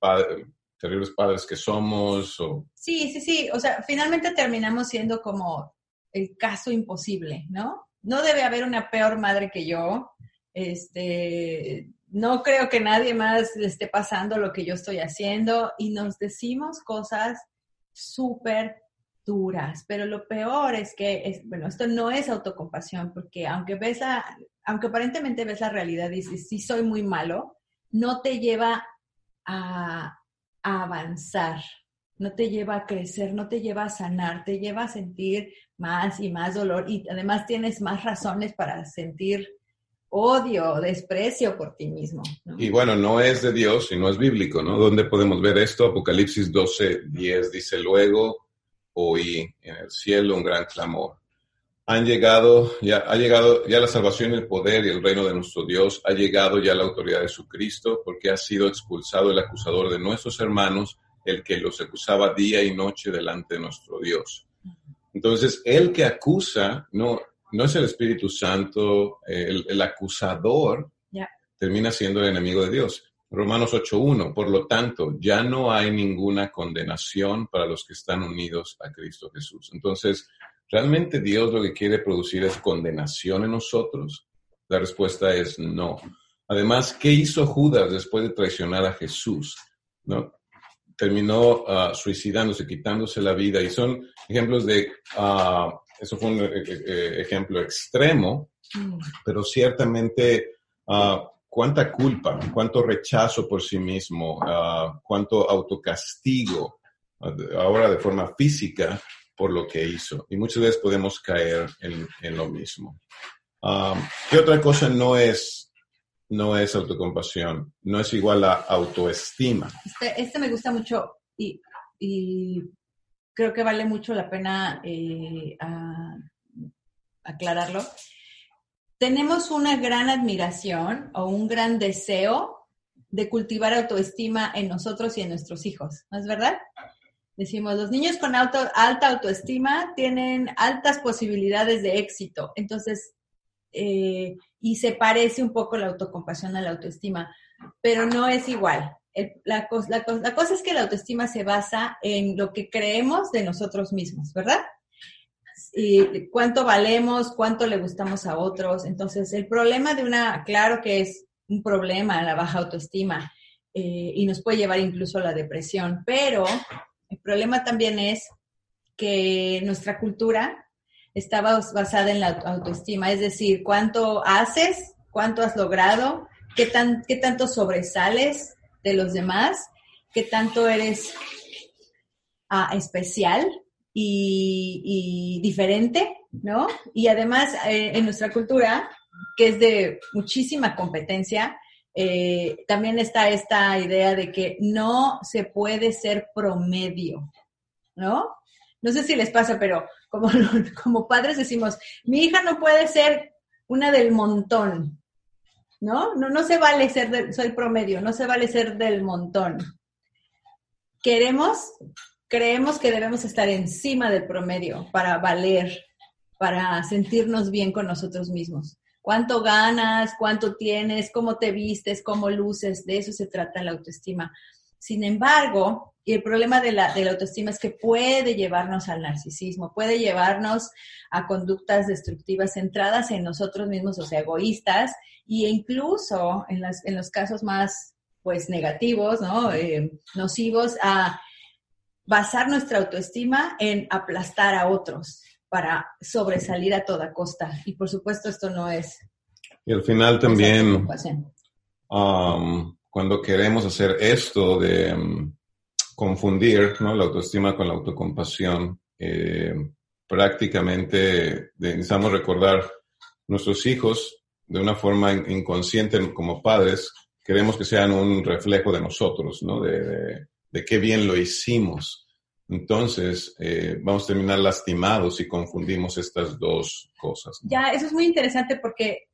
terribles padres que somos. O... Sí, sí, sí. O sea, finalmente terminamos siendo como el caso imposible, ¿no? No debe haber una peor madre que yo. Este, no creo que nadie más le esté pasando lo que yo estoy haciendo y nos decimos cosas súper duras, pero lo peor es que, es, bueno, esto no es autocompasión, porque aunque ves la, aunque aparentemente ves la realidad y dices, sí soy muy malo, no te lleva a, avanzar, no te lleva a crecer, no te lleva a sanar, te lleva a sentir más y más dolor y además tienes más razones para sentir odio, desprecio por ti mismo. Y bueno, no es de Dios y no es bíblico, ¿no? ¿Dónde podemos ver esto? Apocalipsis 12, 10 dice, luego oí en el cielo un gran clamor. Han llegado, ya ha llegado ya la salvación, el poder y el reino de nuestro Dios, ha llegado ya la autoridad de su Cristo, porque ha sido expulsado el acusador de nuestros hermanos, el que los acusaba día y noche delante de nuestro Dios. Entonces, el que acusa, no, no es el Espíritu Santo, el, acusador termina siendo el enemigo de Dios. Romanos 8.1, por lo tanto, ya no hay ninguna condenación para los que están unidos a Cristo Jesús. Entonces, ¿realmente Dios lo que quiere producir es condenación en nosotros? La respuesta es no. Además, ¿qué hizo Judas después de traicionar a Jesús? ¿No? Terminó ah, suicidándose, quitándose la vida. Y son ejemplos de uh, eso fue un eh, eh, eh, ejemplo extremo, mm. pero ciertamente uh, cuánta culpa, cuánto rechazo por sí mismo, uh, cuánto autocastigo, ahora de forma física, por lo que hizo. Y muchas veces podemos caer en, en lo mismo. ¿Qué otra cosa no es, no es autocompasión? No es igual a autoestima. Este, este me gusta mucho y, y creo que vale mucho la pena eh, aclararlo. Tenemos una gran admiración o un gran deseo de cultivar autoestima en nosotros y en nuestros hijos, ¿no es verdad? Decimos, los niños con alta autoestima tienen altas posibilidades de éxito. Entonces, eh, y se parece un poco la autocompasión a la autoestima, pero no es igual la, cosa es que la autoestima se basa en lo que creemos de nosotros mismos, ¿verdad? Y cuánto valemos, cuánto le gustamos a otros. Entonces, el problema de una, claro que es un problema la baja autoestima eh, y nos puede llevar incluso a la depresión, pero el problema también es que nuestra cultura está basada en la autoestima, es decir, cuánto haces, cuánto has logrado, qué, tan, qué tanto sobresales, de los demás, qué tanto eres ah, especial y, diferente, ¿no? Y además eh, en nuestra cultura, que es de muchísima competencia, eh, también está esta idea de que no se puede ser promedio, ¿no? No sé si les pasa, pero como, como padres decimos, mi hija no puede ser una del montón, ¿no? No, no se vale ser, del, soy promedio, no se vale ser del montón. Queremos, creemos que debemos estar encima del promedio para valer, para sentirnos bien con nosotros mismos. ¿Cuánto ganas? ¿Cuánto tienes? ¿Cómo te vistes? ¿Cómo luces? De eso se trata la autoestima. Sin embargo, y el problema de la, de la autoestima es que puede llevarnos al narcisismo, puede llevarnos a conductas destructivas centradas en nosotros mismos, o sea, egoístas, e incluso en, las, en los casos más pues negativos, ¿no? Eh, nocivos, a basar nuestra autoestima en aplastar a otros para sobresalir a toda costa. Y por supuesto esto no es... Y al final también, um, cuando queremos hacer esto de... Um, confundir ¿no? la autoestima con la autocompasión. Eh, prácticamente necesitamos recordar nuestros hijos de una forma inconsciente como padres, queremos que sean un reflejo de nosotros, ¿no? de, de, qué bien lo hicimos. Entonces, eh, vamos a terminar lastimados si confundimos estas dos cosas. Ya, eso es muy interesante porque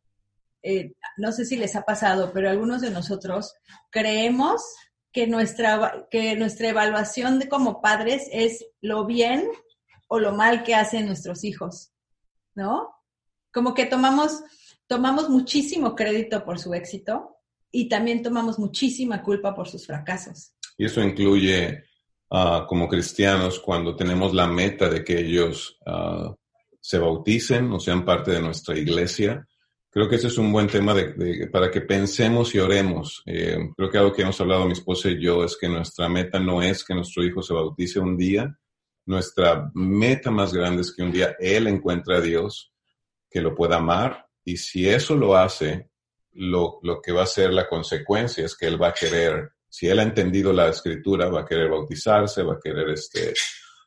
eh, no sé si les ha pasado, pero algunos de nosotros creemos que nuestra, que nuestra evaluación de como padres es lo bien o lo mal que hacen nuestros hijos, ¿no? Como que tomamos, tomamos muchísimo crédito por su éxito y también tomamos muchísima culpa por sus fracasos. Y eso incluye uh, como cristianos cuando tenemos la meta de que ellos uh, se bauticen o sean parte de nuestra iglesia, Creo que ese es un buen tema de, para que pensemos y oremos. Eh, creo que algo que hemos hablado mi esposa y yo es que nuestra meta no es que nuestro hijo se bautice un día. Nuestra meta más grande es que un día él encuentre a Dios, que lo pueda amar y si eso lo hace, lo, lo que va a ser la consecuencia es que él va a querer, si él ha entendido la escritura, va a querer bautizarse, va a querer este,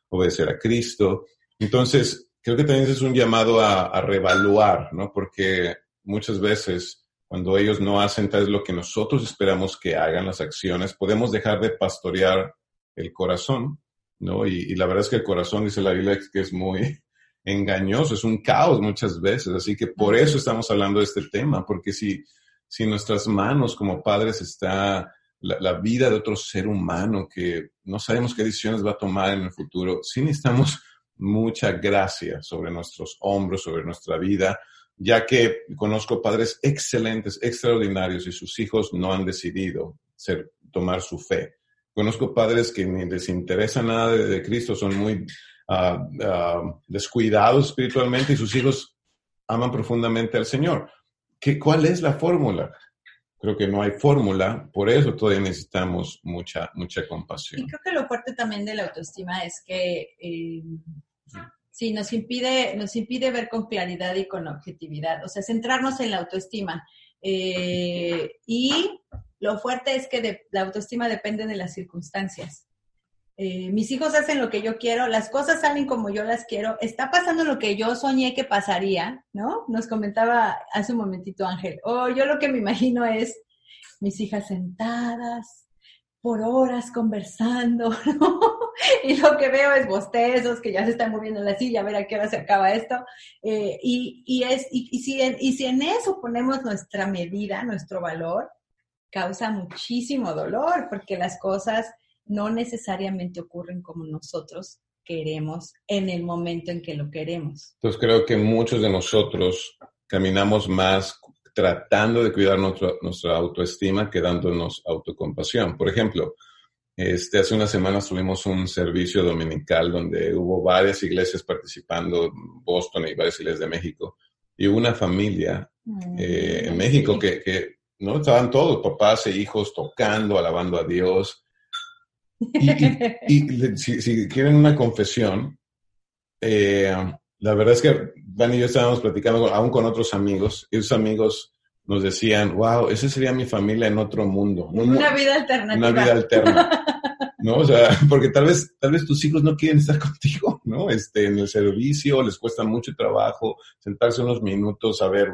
obedecer a Cristo. Entonces, creo que también es un llamado a, a revaluar, ¿no? Porque muchas veces cuando ellos no hacen tal lo que nosotros esperamos que hagan las acciones, podemos dejar de pastorear el corazón, ¿no? Y, la verdad es que el corazón, dice la Biblia, que es muy engañoso, es un caos muchas veces, así que por eso estamos hablando de este tema, porque si, si nuestras manos como padres está la, vida de otro ser humano que no sabemos qué decisiones va a tomar en el futuro, sí necesitamos mucha gracia sobre nuestros hombros, sobre nuestra vida, ya que conozco padres excelentes, extraordinarios y sus hijos no han decidido ser, tomar su fe. Conozco padres que ni les interesa nada de, Cristo, son muy uh, uh, descuidados espiritualmente y sus hijos aman profundamente al Señor. ¿Qué, ¿Cuál es la fórmula? Creo que no hay fórmula, por eso todavía necesitamos mucha, mucha compasión. Y creo que lo fuerte también de la autoestima es que eh, Sí, nos impide, nos impide ver con claridad y con objetividad, o sea, centrarnos en la autoestima. Eh, y lo fuerte es que la autoestima depende de las circunstancias. Eh, mis hijos hacen lo que yo quiero, las cosas salen como yo las quiero, está pasando lo que yo soñé que pasaría, ¿no? Nos comentaba hace un momentito Ángel, oh, yo lo que me imagino es mis hijas sentadas, por horas conversando, ¿no? Y lo que veo es bostezos, que ya se están moviendo en la silla, a ver a qué hora se acaba esto. Eh, y, y, es, y, si en, y si en eso ponemos nuestra medida, nuestro valor, causa muchísimo dolor, porque las cosas no necesariamente ocurren como nosotros queremos en el momento en que lo queremos. Entonces creo que muchos de nosotros caminamos más tratando de cuidar nuestra autoestima que dándonos autocompasión. Por ejemplo, este, hace unas semanas tuvimos un servicio dominical donde hubo varias iglesias participando, Boston y varias iglesias de México, y una familia mm, eh, en México que, que, ¿no? Estaban todos, papás e hijos, tocando, alabando a Dios. Y, si, quieren una confesión, eh, la verdad es que Van y yo estábamos platicando aún con otros amigos, y esos amigos nos decían, wow, esa sería mi familia en otro mundo. Una vida alternativa. Una vida alterna. ¿No? O sea, porque tal vez, tal vez tus hijos no quieren estar contigo, ¿no? Este, en el servicio les cuesta mucho trabajo sentarse unos minutos a ver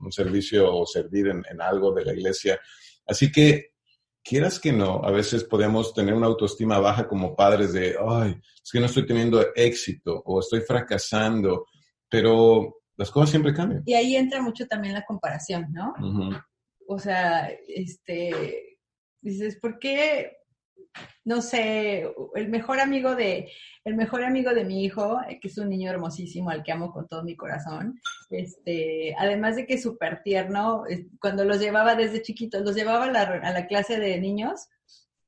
un servicio o servir en, algo de la iglesia. Así que, quieras que no, a veces podemos tener una autoestima baja como padres de, ay, es que no estoy teniendo éxito o estoy fracasando, pero las cosas siempre cambian. Y ahí entra mucho también la comparación, ¿no? O sea, este, dices, ¿por qué no sé, el mejor amigo de, el mejor amigo de mi hijo, eh, que es un niño hermosísimo al que amo con todo mi corazón, este, además de que es súper tierno, cuando los llevaba desde chiquitos, los llevaba a la, clase de niños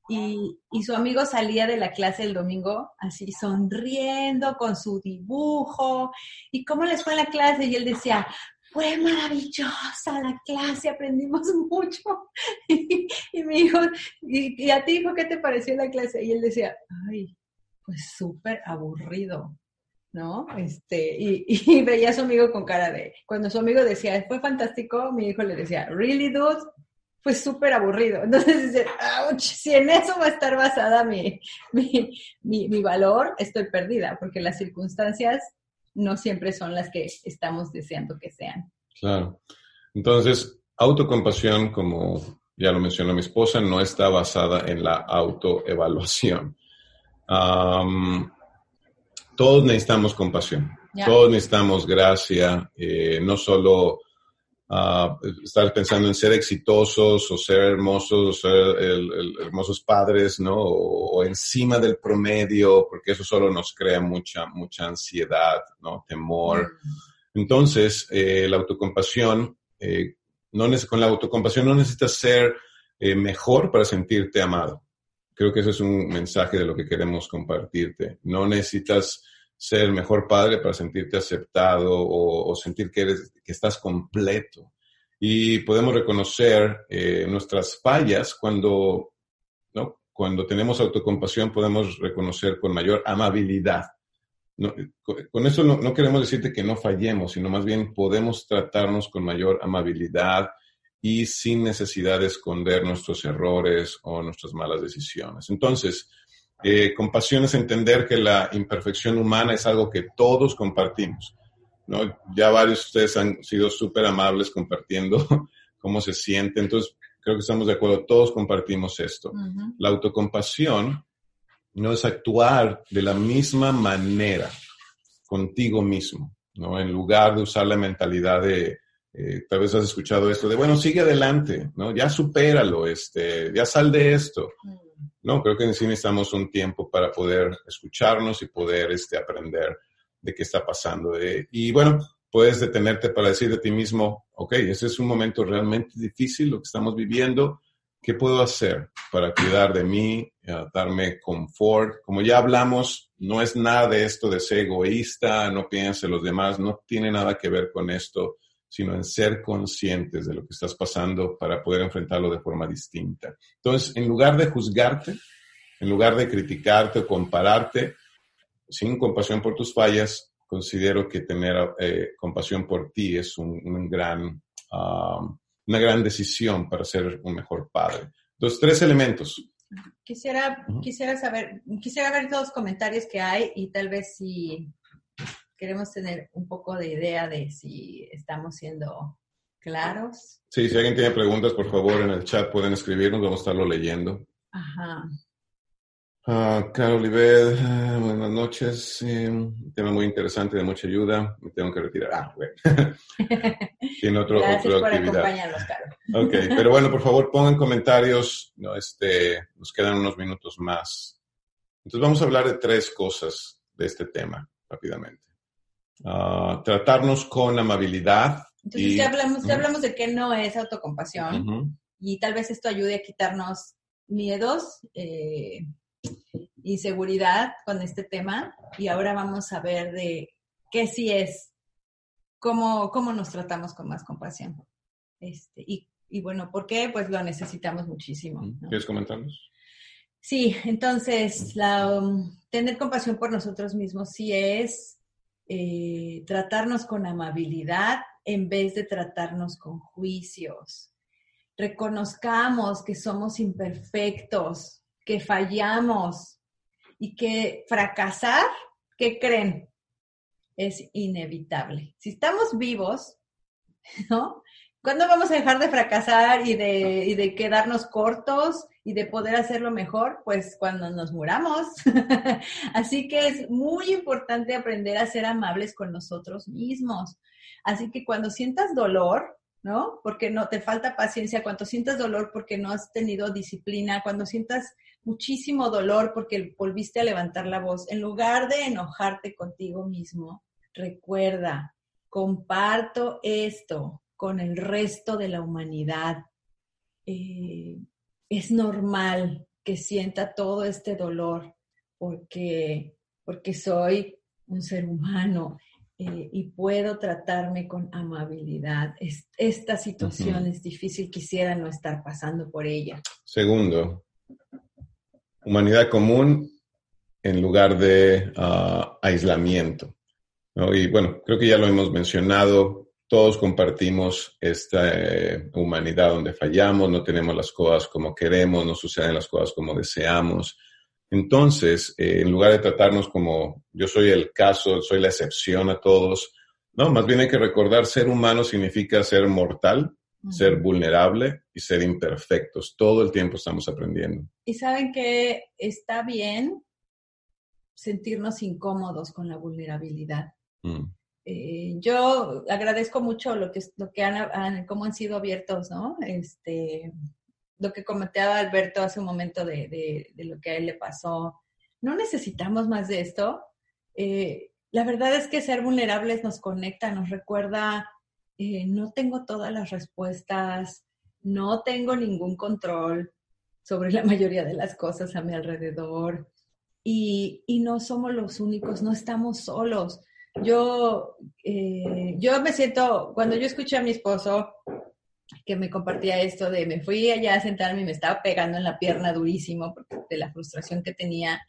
y, y, su amigo salía de la clase el domingo así sonriendo con su dibujo y cómo les fue en la clase y él decía, fue maravillosa la clase, aprendimos mucho. y, me dijo, ¿y, a ti, hijo, qué te pareció la clase? Y él decía, ay, pues súper aburrido, ¿no? Este, y, veía a su amigo con cara de, cuando su amigo decía, fue fantástico, mi hijo le decía, ¿really, dude? Fue súper aburrido. Entonces dice, si en eso va a estar basada mi, mi, mi valor, estoy perdida, porque las circunstancias no siempre son las que estamos deseando que sean. Claro. Entonces, autocompasión, como ya lo mencionó mi esposa, no está basada en la autoevaluación. todos necesitamos compasión, todos necesitamos gracia, eh, no solo estar pensando en ser exitosos o ser hermosos o ser hermosos padres, ¿no? O, encima del promedio, porque eso solo nos crea mucha, mucha ansiedad, ¿no? Temor. Mm. Entonces, eh, la autocompasión, eh, no con la autocompasión no necesitas ser eh, mejor para sentirte amado. Creo que ese es un mensaje de lo que queremos compartirte. No necesitas ser el mejor padre para sentirte aceptado o, sentir que, eres, que estás completo. Y podemos reconocer eh, nuestras fallas cuando, ¿no? cuando tenemos autocompasión, podemos reconocer con mayor amabilidad. con eso no, no, queremos decirte que no fallemos, sino más bien podemos tratarnos con mayor amabilidad y sin necesidad de esconder nuestros errores o nuestras malas decisiones. Entonces, eh, compasión es entender que la imperfección humana es algo que todos compartimos. ¿no? Ya varios de ustedes han sido súper amables compartiendo cómo se sienten. Entonces, creo que estamos de acuerdo, todos compartimos esto. La autocompasión no es actuar de la misma manera contigo mismo, ¿no? En lugar de usar la mentalidad de, eh, tal vez has escuchado esto, de, bueno, sigue adelante, ¿no? Ya supéralo, este, ya sal de esto. No, creo que sí necesitamos un tiempo para poder escucharnos y poder este, aprender de qué está pasando. Eh, y bueno, puedes detenerte para decir de ti mismo, ok, ese es un momento realmente difícil lo que estamos viviendo. ¿Qué puedo hacer para cuidar de mí, eh, darme confort? Como ya hablamos, no es nada de esto de ser egoísta, no piense los demás, no tiene nada que ver con esto sino en ser conscientes de lo que estás pasando para poder enfrentarlo de forma distinta. Entonces, en lugar de juzgarte, en lugar de criticarte o compararte, sin compasión por tus fallas, considero que tener eh, compasión por ti es un, gran, um, una gran decisión para ser un mejor padre. Entonces, tres elementos. Quisiera, quisiera saber, quisiera ver los comentarios que hay y tal vez si queremos tener un poco de idea de si estamos siendo claros. Sí, si alguien tiene preguntas, por favor, en el chat pueden escribirnos, vamos a estarlo leyendo. Ajá. Uh, Carol buenas noches. un tema muy interesante, de mucha ayuda. Me tengo que retirar. Ah, bueno. Tiene otro, Gracias por acompañarnos, Carol. Ok, pero bueno, por favor, pongan comentarios. No, este, nos quedan unos minutos más. Entonces vamos a hablar de tres cosas de este tema rápidamente. Tratarnos con amabilidad. Entonces ya, hablamos, ya hablamos de qué no es autocompasión y tal vez esto ayude a quitarnos miedos, eh, inseguridad con este tema y ahora vamos a ver de qué sí es, cómo, cómo nos tratamos con más compasión. Este, y, y bueno, ¿por qué? Pues lo necesitamos muchísimo. ¿Quieres comentarnos? Sí, entonces, la, um, tener compasión por nosotros mismos sí es eh, tratarnos con amabilidad en vez de tratarnos con juicios. Reconozcamos que somos imperfectos, que fallamos y que fracasar, ¿qué creen? Es inevitable. Si estamos vivos, ¿no? ¿Cuándo vamos a dejar de fracasar y de, y de quedarnos cortos y de poder hacerlo mejor? Pues cuando nos muramos. Así que es muy importante aprender a ser amables con nosotros mismos. Así que cuando sientas dolor, ¿no? Porque no te falta paciencia, cuando sientas dolor porque no has tenido disciplina, cuando sientas muchísimo dolor porque volviste a levantar la voz, en lugar de enojarte contigo mismo, recuerda, comparto esto con el resto de la humanidad. Eh, es normal que sienta todo este dolor porque, porque soy un ser humano eh, y puedo tratarme con amabilidad. esta situación es difícil, quisiera no estar pasando por ella. Segundo, humanidad común en lugar de ah, aislamiento. Y bueno, creo que ya lo hemos mencionado, todos compartimos esta eh, humanidad donde fallamos, no tenemos las cosas como queremos, no suceden las cosas como deseamos. Entonces, eh, en lugar de tratarnos como yo soy el caso, soy la excepción a todos, no, más bien hay que recordar ser humano significa ser mortal, ser vulnerable y ser imperfectos. Todo el tiempo estamos aprendiendo. Y saben que está bien sentirnos incómodos con la vulnerabilidad. Mm. Eh, yo agradezco mucho lo que, lo que han, cómo han sido abiertos, ¿no? Este, lo que comentaba Alberto hace un momento de, lo que a él le pasó. No necesitamos más de esto. Eh, la verdad es que ser vulnerables nos conecta, nos recuerda, eh, no tengo todas las respuestas, no tengo ningún control sobre la mayoría de las cosas a mi alrededor y, y no somos los únicos, no estamos solos yo, eh, yo me siento, cuando yo escuché a mi esposo que me compartía esto de me fui allá a sentarme y me estaba pegando en la pierna durísimo de la frustración que tenía,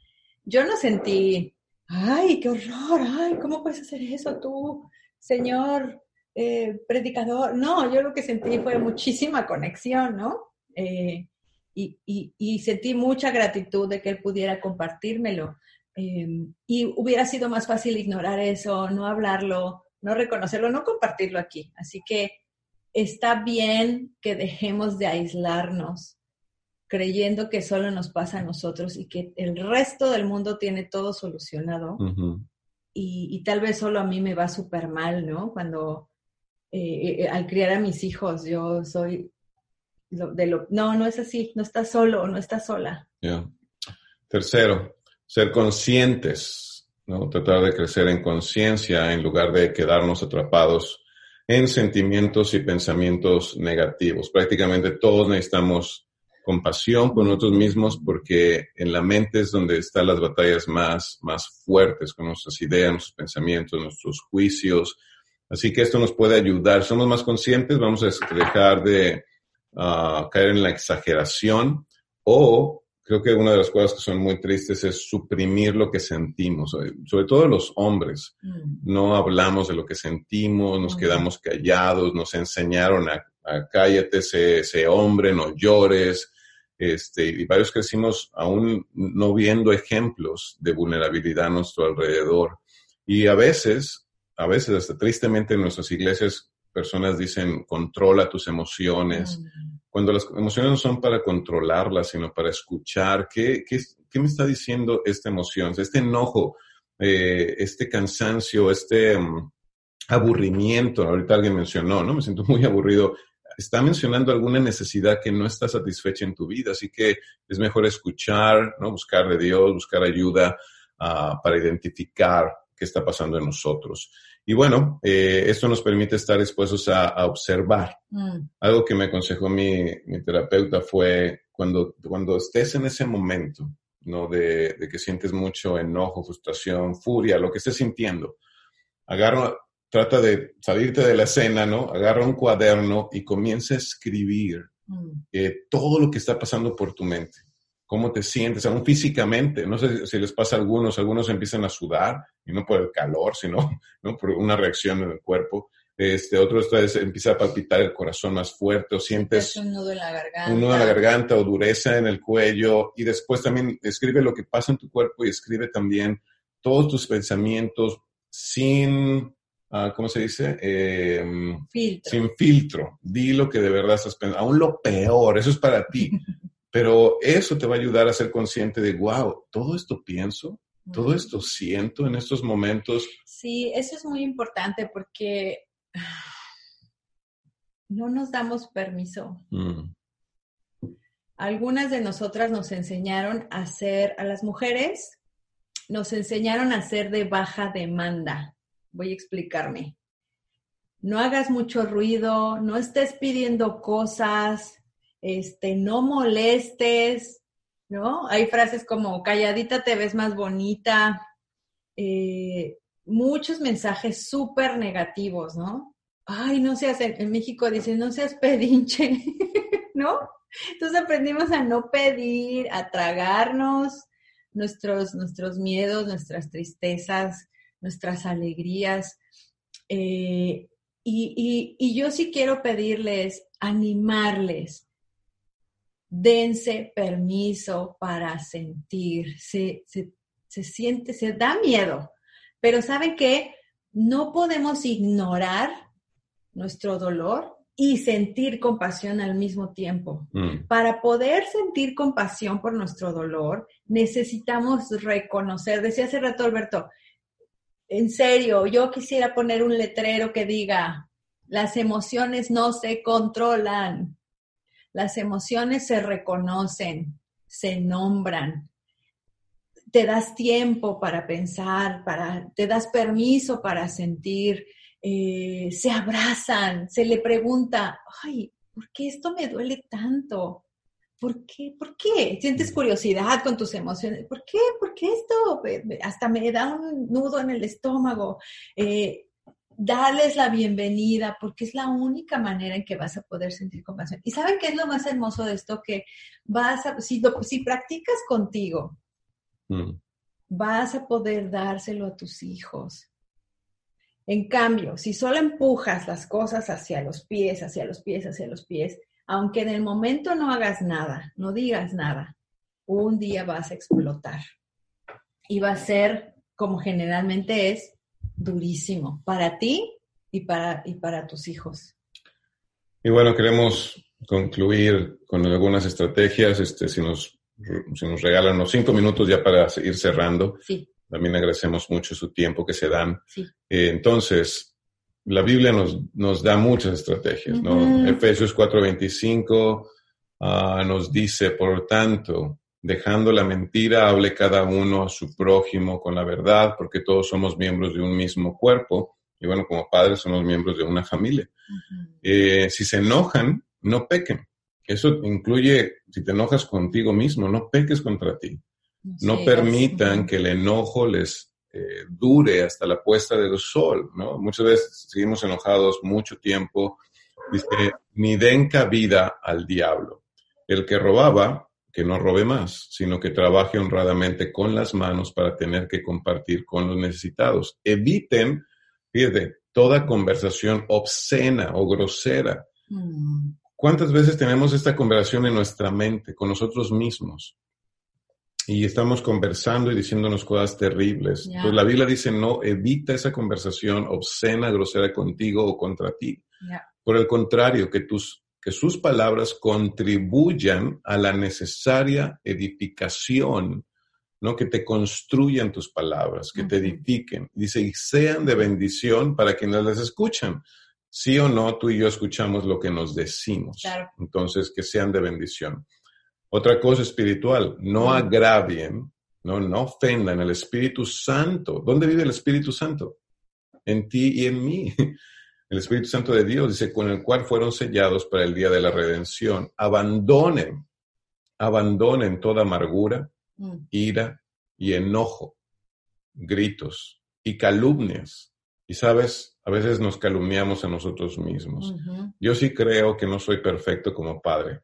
yo no sentí, ay, qué horror, ay, ¿cómo puedes hacer eso tú, señor eh, predicador? No, yo lo que sentí fue muchísima conexión, ¿no? Eh, y, y, y, sentí mucha gratitud de que él pudiera compartírmelo. Em, y hubiera sido más fácil ignorar eso, no hablarlo, no reconocerlo, no compartirlo aquí. Así que está bien que dejemos de aislarnos creyendo que solo nos pasa a nosotros y que el resto del mundo tiene todo solucionado. y, tal vez solo a mí me va súper mal, ¿no? Cuando eh, eh, al criar a mis hijos, yo soy de lo... No, no es así, no estás solo, no estás sola. Tercero, ser conscientes, ¿no? Tratar de crecer en conciencia en lugar de quedarnos atrapados en sentimientos y pensamientos negativos. Prácticamente todos necesitamos compasión por nosotros mismos porque en la mente es donde están las batallas más, más fuertes con nuestras ideas, nuestros pensamientos, nuestros juicios. Así que esto nos puede ayudar. Somos más conscientes, vamos a dejar de ah, caer en la exageración o creo que una de las cosas que son muy tristes es suprimir lo que sentimos, sobre todo los hombres. Mm. No hablamos de lo que sentimos, nos quedamos callados, nos enseñaron a, cállate, ese hombre, no llores. Este, y varios crecimos aún no viendo ejemplos de vulnerabilidad a nuestro alrededor. Y a veces, a veces hasta tristemente en nuestras iglesias, personas dicen, controla tus emociones. Mm cuando las emociones no son para controlarlas, sino para escuchar qué, qué, qué me está diciendo esta emoción, este enojo, eh, este cansancio, este mm, aburrimiento. Ahorita alguien mencionó, ¿no? Me siento muy aburrido. Está mencionando alguna necesidad que no está satisfecha en tu vida, así que es mejor escuchar, ¿no? Buscar de Dios, buscar ayuda uh, para identificar qué está pasando en nosotros. Y bueno, eh, esto nos permite estar dispuestos a, observar. Mm. Algo que me aconsejó mi, terapeuta fue cuando, cuando estés en ese momento, ¿no? De, que sientes mucho enojo, frustración, furia, lo que estés sintiendo, agarra, trata de salirte de la escena, ¿no? Agarra un cuaderno y comienza a escribir mm. eh, todo lo que está pasando por tu mente cómo te sientes, aún físicamente. No sé si les pasa a algunos, algunos empiezan a sudar, y no por el calor, sino ¿no? por una reacción en el cuerpo. Este, otros empieza a palpitar el corazón más fuerte o sientes un nudo en la garganta. Un nudo en la garganta o dureza en el cuello. Y después también escribe lo que pasa en tu cuerpo y escribe también todos tus pensamientos sin ah, ¿cómo se dice? Em, Filtro. sin filtro. Di lo que de verdad estás pensando. Aún lo peor, eso es para ti. Pero eso te va a ayudar a ser consciente de, wow, todo esto pienso, todo esto siento en estos momentos. Sí, eso es muy importante porque no nos damos permiso. Mm, Algunas de nosotras nos enseñaron a ser, a las mujeres, nos enseñaron a ser de baja demanda. Voy a explicarme. No hagas mucho ruido, no estés pidiendo cosas, este, no molestes, ¿no? Hay frases como calladita te ves más bonita, eh, muchos mensajes súper negativos, ¿no? Ay, no seas, en, México dicen, no seas pedinche, ¿no? Entonces aprendimos a no pedir, a tragarnos nuestros, nuestros miedos, nuestras tristezas, nuestras alegrías. Eh, y, y- y yo sí quiero pedirles, animarles, dense permiso para sentir. Se, se, se siente, se da miedo, pero ¿saben qué? No podemos ignorar nuestro dolor y sentir compasión al mismo tiempo. mm, Para poder sentir compasión por nuestro dolor, necesitamos reconocer, decía hace rato Alberto, en serio, yo quisiera poner un letrero que diga, las emociones no se controlan, las emociones se reconocen, se nombran. Te das tiempo para pensar, para, te das permiso para sentir, eh, se abrazan, se le pregunta, ay, ¿por qué esto me duele tanto? ¿Por qué? ¿Por qué? ¿Sientes curiosidad con tus emociones? ¿Por qué? ¿Por qué esto? Hasta me da un nudo en el estómago. Eh, darles la bienvenida, porque es la única manera en que vas a poder sentir compasión. ¿Y saben qué es lo más hermoso de esto? Que vas a, si, lo- si practicas contigo, mm. vas a poder dárselo a tus hijos. En cambio, si solo empujas las cosas hacia los pies, hacia los pies, hacia los pies, aunque en el momento no hagas nada, no digas nada, un día vas a explotar. Y va a ser, como generalmente es, durísimo para ti y para, y para tus hijos. Y bueno, queremos concluir con algunas estrategias. Este, si nos, si nos regalan unos cinco minutos ya para ir cerrando, Sí, también agradecemos mucho su tiempo que se dan. sí. Eh, entonces, la Biblia nos, nos da muchas estrategias, ¿no? Ujú. Efesios 4:25 ah, nos dice, por tanto, dejando la mentira, hable cada uno a su prójimo con la verdad, porque todos somos miembros de un mismo cuerpo. Y bueno, como padres somos miembros de una familia. Eh, si se enojan, no pequen. Eso incluye, si te enojas contigo mismo, no peques contra ti. No Sí, permitan que el enojo les eh, dure hasta la puesta del sol, ¿no? Muchas veces seguimos enojados mucho tiempo. Dice, ni den cabida al diablo. El que robaba, que no robe más, sino que trabaje honradamente con las manos para tener que compartir con los necesitados. Eviten, fíjate, toda conversación obscena o grosera. Mm. ¿Cuántas veces tenemos esta conversación en nuestra mente con nosotros mismos? Y estamos conversando y diciéndonos cosas terribles. Ya. Entonces la Biblia dice, no, evita esa conversación obscena, grosera contigo o contra ti. Por el contrario, que, tus, que sus palabras contribuyan a la necesaria edificación, ¿no? Que te construyan tus palabras, que te edifiquen. Dice, y sean de bendición para quienes las escuchan. Sí o no, tú y yo escuchamos lo que nos decimos. Claro. Entonces, que sean de bendición. Otra cosa espiritual, no agravien, no, no ofendan el Espíritu Santo. ¿Dónde vive el Espíritu Santo? En ti y en mí. El Espíritu Santo de Dios dice, con el cual fueron sellados para el día de la redención. Abandonen, abandonen toda amargura, Mm. ira y enojo, gritos y calumnias. Y sabes, a veces nos calumniamos a nosotros mismos. Yo sí creo que no soy perfecto como padre,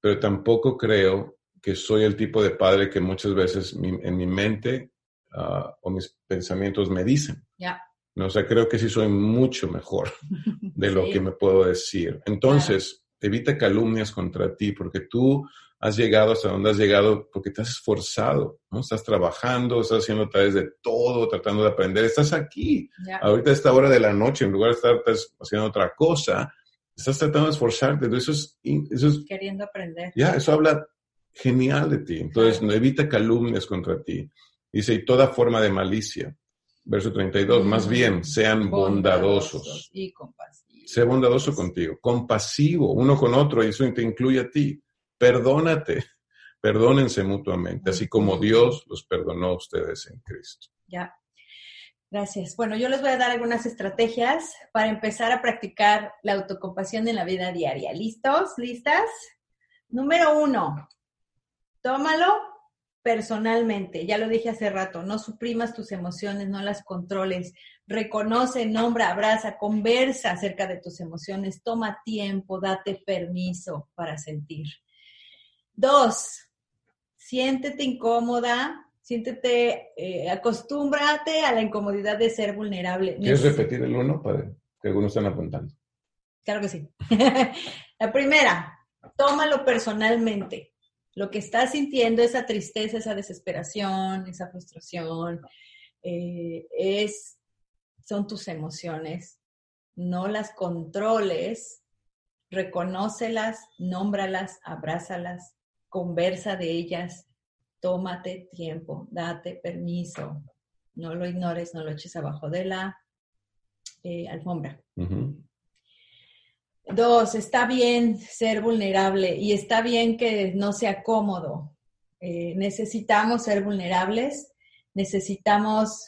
pero tampoco creo que soy el tipo de padre que muchas veces mi- en mi mente ah, o mis pensamientos me dicen. Ya. No, o sea, creo que sí soy mucho mejor de lo Sí. que me puedo decir. Entonces, evita calumnias contra ti, porque tú has llegado hasta donde has llegado porque te has esforzado, ¿no? Estás trabajando, estás haciendo a través de todo, tratando de aprender, estás aquí. Ahorita a esta hora de la noche, en lugar de estar haciendo otra cosa, estás tratando de esforzarte. Eso es, eso es Queriendo aprender. Ya, eso habla genial de ti. Entonces, no evita calumnias contra ti. Dice, y toda forma de malicia. Verso 32, más bien, sean bondadosos. Y compasivos. Sé bondadoso contigo, compasivo uno con otro, y eso te incluye a ti perdónate, perdónense mutuamente, así como Dios los perdonó a ustedes en Cristo. Ya. Gracias. Bueno, yo les voy a dar algunas estrategias para empezar a practicar la autocompasión en la vida diaria. ¿Listos? ¿Listas? Número uno, tómalo personalmente. Ya lo dije hace rato, no suprimas tus emociones, no las controles. Reconoce, nombra, abraza, conversa acerca de tus emociones, toma tiempo, date permiso para sentir. Dos, siéntete incómoda, siéntete, eh, acostúmbrate a la incomodidad de ser vulnerable. ¿Quieres repetir el uno para que algunos estén apuntando? Claro que sí. la primera, tómalo personalmente. Lo que estás sintiendo, esa tristeza, esa desesperación, esa frustración, eh, es, son tus emociones. No las controles, reconócelas, nómbralas, abrázalas, conversa de ellas, tómate tiempo, date permiso, no lo ignores, no lo eches abajo de la eh, alfombra. Dos, está bien ser vulnerable y está bien que no sea cómodo. Eh, necesitamos ser vulnerables, necesitamos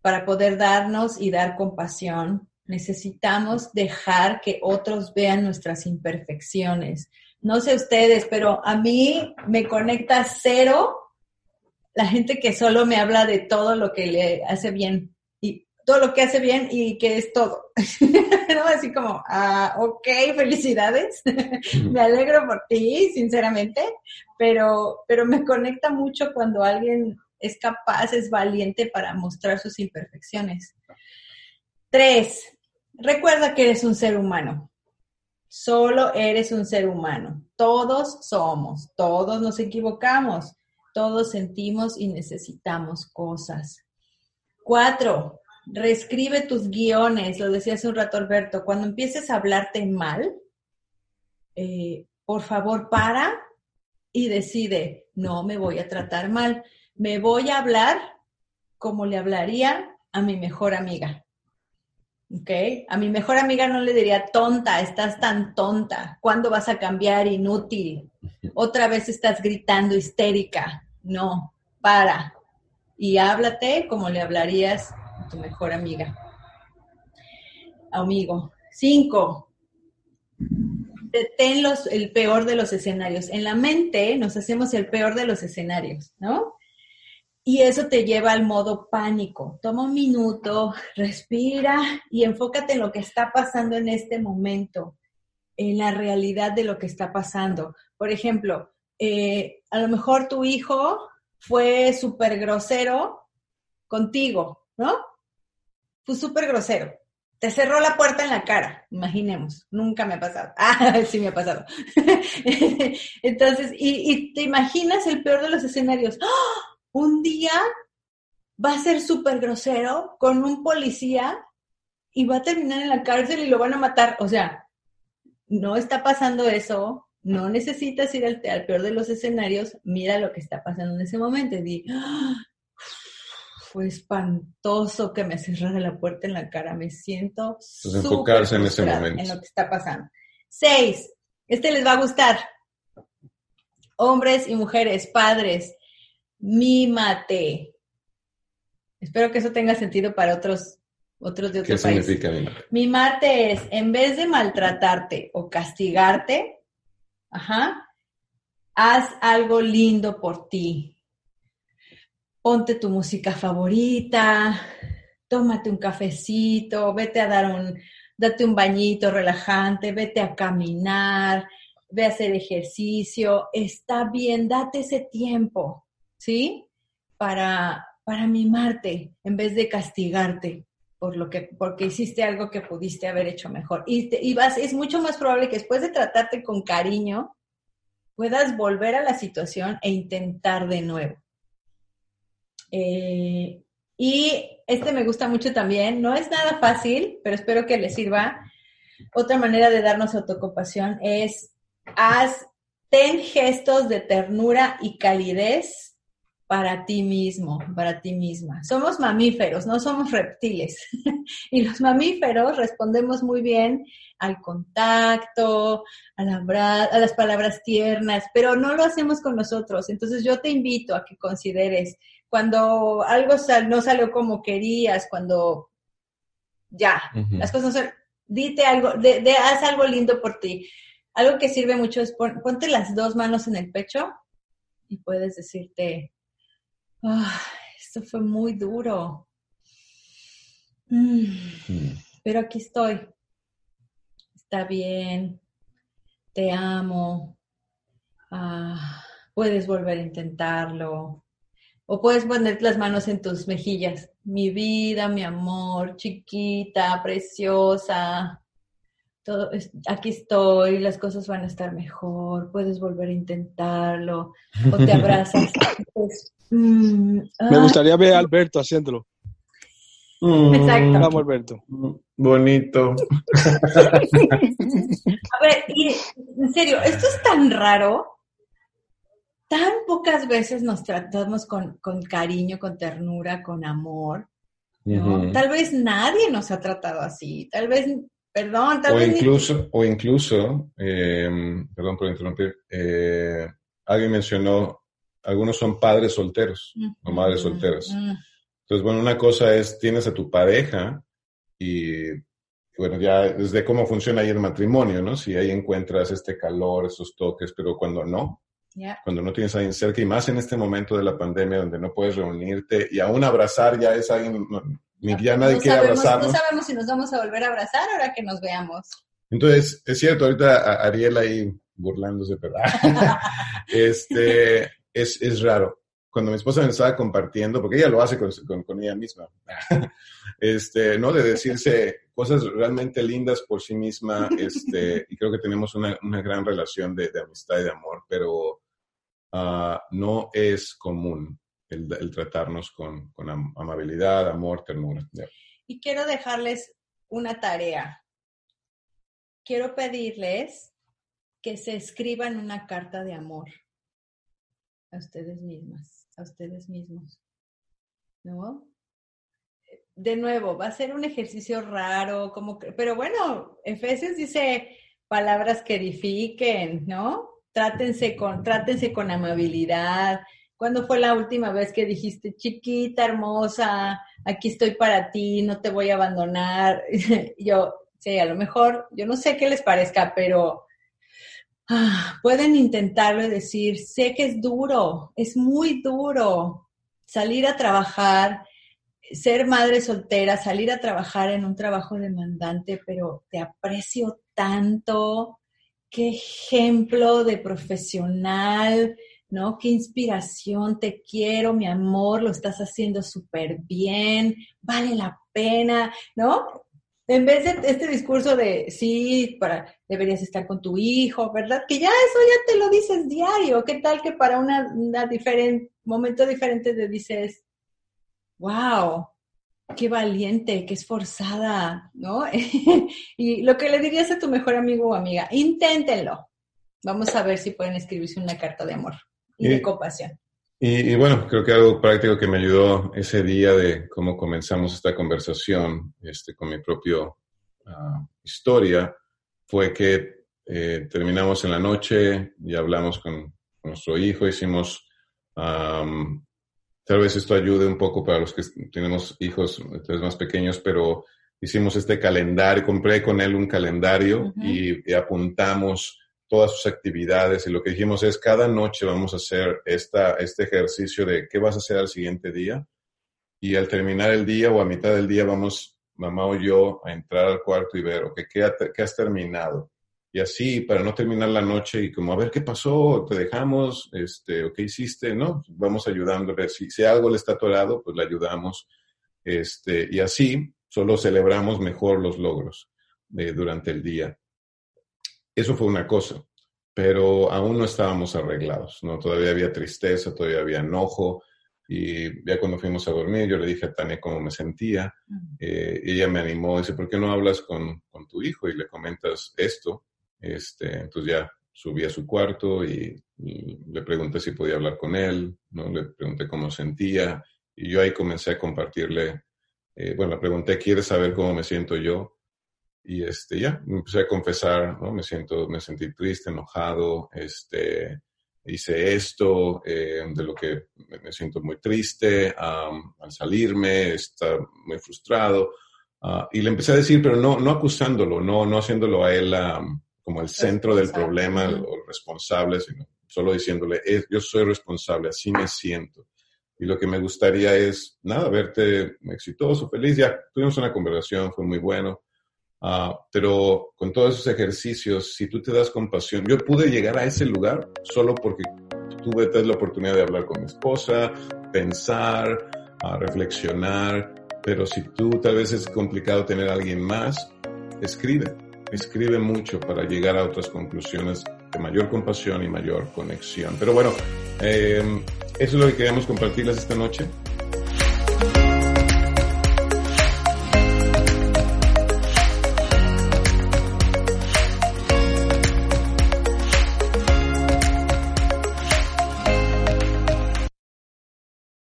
para poder darnos y dar compasión, necesitamos dejar que otros vean nuestras imperfecciones, no sé ustedes, pero a mí me conecta cero la gente que solo me habla de todo lo que le hace bien todo lo que hace bien y que es todo. ¿No? Así como, ah, ok, felicidades, me alegro por ti, sinceramente, pero, pero me conecta mucho cuando alguien es capaz, es valiente para mostrar sus imperfecciones. Tres, recuerda que eres un ser humano. Solo eres un ser humano. Todos somos, todos nos equivocamos, todos sentimos y necesitamos cosas. Cuatro, reescribe tus guiones, lo decía hace un rato Alberto, cuando empieces a hablarte mal, eh, por favor para y decide, no me voy a tratar mal, me voy a hablar como le hablaría a mi mejor amiga. ¿ok? A mi mejor amiga no le diría tonta, estás tan tonta, ¿cuándo vas a cambiar? Inútil. Otra vez estás gritando histérica. No, para. Y háblate como le hablarías tu mejor amiga. Amigo. Cinco. Detén los, el peor de los escenarios. En la mente nos hacemos el peor de los escenarios, ¿no? Y eso te lleva al modo pánico. Toma un minuto, respira y enfócate en lo que está pasando en este momento, en la realidad de lo que está pasando. Por ejemplo, eh, a lo mejor tu hijo fue súper grosero contigo, ¿no? Fue súper grosero. Te cerró la puerta en la cara, imaginemos. Nunca me ha pasado. Ah, sí me ha pasado. Entonces, y, te imaginas el peor de los escenarios. ¡Oh! un día va a ser súper grosero con un policía y va a terminar en la cárcel y lo van a matar. O sea, no está pasando eso, no necesitas ir al, peor de los escenarios, mira lo que está pasando en ese momento y ¡Ah! Fue espantoso que me cerrara la puerta en la cara, me siento... Pues enfocarse en ese momento. En lo que está pasando. Seis, este les va a gustar. Hombres y mujeres, padres, mímate. Espero que eso tenga sentido para otros, otros de otros ¿Qué significa mimarte? Mimarte es, en vez de maltratarte o castigarte, ajá, haz algo lindo por ti. Ponte tu música favorita, tómate un cafecito, vete a dar un, date un bañito relajante, vete a caminar, ve a hacer ejercicio, está bien, date ese tiempo. ¿sí? Para, para mimarte en vez de castigarte por lo que, porque hiciste algo que pudiste haber hecho mejor. Y, y vas, es mucho más probable que después de tratarte con cariño, puedas volver a la situación e intentar de nuevo. Eh, y este me gusta mucho también, no es nada fácil, pero espero que les sirva. Otra manera de darnos autocompasión es haz, ten gestos de ternura y calidez para ti mismo, para ti misma. Somos mamíferos, no somos reptiles. y los mamíferos respondemos muy bien al contacto, a, a, las palabras tiernas, pero no lo hacemos con nosotros. Entonces yo te invito a que consideres cuando algo no salió como querías, cuando ya, las cosas son, dite algo, de, haz algo lindo por ti. Algo que sirve mucho es ponte las dos manos en el pecho y puedes decirte, esto fue muy duro. Mm, mm. Pero aquí estoy. Está bien. Te amo. Ah, puedes volver a intentarlo. O puedes poner las manos en tus mejillas. Mi vida, mi amor, chiquita, preciosa. Todo, aquí estoy, las cosas van a estar mejor, puedes volver a intentarlo, o te abrazas. Pues, mm, Me gustaría ver a Alberto haciéndolo. Exacto. Vamos, Alberto. Bonito. a ver, y, en serio, esto es tan raro tan pocas veces nos tratamos con, cariño, con ternura, con amor. Tal vez nadie nos ha tratado así, tal vez, perdón, tal o vez... Incluso, O incluso, eh, perdón por interrumpir, eh, alguien mencionó, algunos son padres solteros o madres solteras. Entonces, bueno, una cosa es, tienes a tu pareja y, bueno, ya desde cómo funciona ahí el matrimonio, ¿no? Si ahí encuentras este calor, esos toques, pero cuando no, cuando no tienes a alguien cerca y más en este momento de la pandemia donde no puedes reunirte y aún abrazar ya es alguien, ni ya nadie quiere abrazarnos. No sabemos si nos vamos a volver a abrazar ahora que nos veamos. Entonces, es cierto, ahorita Ariel ahí burlándose, pero este, es, es raro. Cuando mi esposa me estaba compartiendo, porque ella lo hace con, con, ella misma, este, ¿no? De decirse cosas realmente lindas por sí misma, este, y creo que tenemos una, una gran relación de, de, amistad y de amor, pero Ah, no es común el, tratarnos con, amabilidad, amor, ternura. Y quiero dejarles una tarea. Quiero pedirles que se escriban una carta de amor a ustedes mismas, a ustedes mismos. ¿No? De nuevo, va a ser un ejercicio raro, como pero bueno, Efesios dice palabras que edifiquen, ¿no? Trátense con, trátense con amabilidad. ¿Cuándo fue la última vez que dijiste, chiquita, hermosa, aquí estoy para ti, no te voy a abandonar? yo, sí, a lo mejor, yo no sé qué les parezca, pero ah, pueden intentarlo y decir, sé que es duro, es muy duro salir a trabajar, ser madre soltera, salir a trabajar en un trabajo demandante, pero te aprecio tanto, qué ejemplo de profesional, ¿no? Qué inspiración, te quiero, mi amor, lo estás haciendo súper bien, vale la pena, ¿no? En vez de este discurso de sí, para, deberías estar con tu hijo, ¿verdad? Que ya eso ya te lo dices diario. ¿Qué tal que para una, una momento diferente te dices, wow, qué valiente, qué esforzada, ¿no? y lo que le dirías a tu mejor amigo o amiga, inténtenlo. Vamos a ver si pueden escribirse una carta de amor y, de compasión. Y, bueno, creo que algo práctico que me ayudó ese día de cómo comenzamos esta conversación este, con mi propia ah, historia fue que eh, terminamos en la noche y hablamos con, nuestro hijo, hicimos Tal vez esto ayude un poco para los que tenemos hijos más pequeños, pero hicimos este calendario, compré con él un calendario y, apuntamos todas sus actividades y lo que dijimos es cada noche vamos a hacer esta, este ejercicio de qué vas a hacer al siguiente día y al terminar el día o a mitad del día vamos, mamá o yo, a entrar al cuarto y ver, ok, ¿qué, qué has terminado? Y así para no terminar la noche y como a ver qué pasó, te dejamos, este, o qué hiciste, ¿no? Vamos ayudándole. Si, si algo le está atorado, pues le ayudamos. Este, y así solo celebramos mejor los logros durante el día. Eso fue una cosa. pero aún no estábamos arreglados, ¿no? Todavía había tristeza, todavía había enojo, y ya cuando fuimos a dormir, yo le dije a Tania cómo me sentía, eh, ella me animó, dice, ¿por qué no hablas con, con, tu hijo y le comentas esto? Este, ya subí a su cuarto y, le pregunté si podía hablar con él, ¿no? Le pregunté cómo sentía, y yo ahí comencé a compartirle, eh, bueno, le pregunté, ¿quieres saber cómo me siento yo? Y este, ya, me empecé a confesar, ¿no? Me siento, me sentí triste, enojado, este, hice esto, eh, de lo que me siento muy triste al salirme, está muy frustrado. Ah, y le empecé a decir, pero no, no acusándolo, no, no haciéndolo a él como el centro del problema o responsable, sino solo diciéndole, yo soy responsable, así me siento. Y lo que me gustaría es, nada, verte exitoso, feliz. Ya tuvimos una conversación, fue muy bueno. Ah, pero con todos esos ejercicios, si tú te das compasión, yo pude llegar a ese lugar solo porque tuve la oportunidad de hablar con mi esposa, pensar, uh, reflexionar, pero si tú tal vez es complicado tener a alguien más, escribe, escribe mucho para llegar a otras conclusiones de mayor compasión y mayor conexión. Pero bueno, eh, eso es lo que queríamos compartirles esta noche.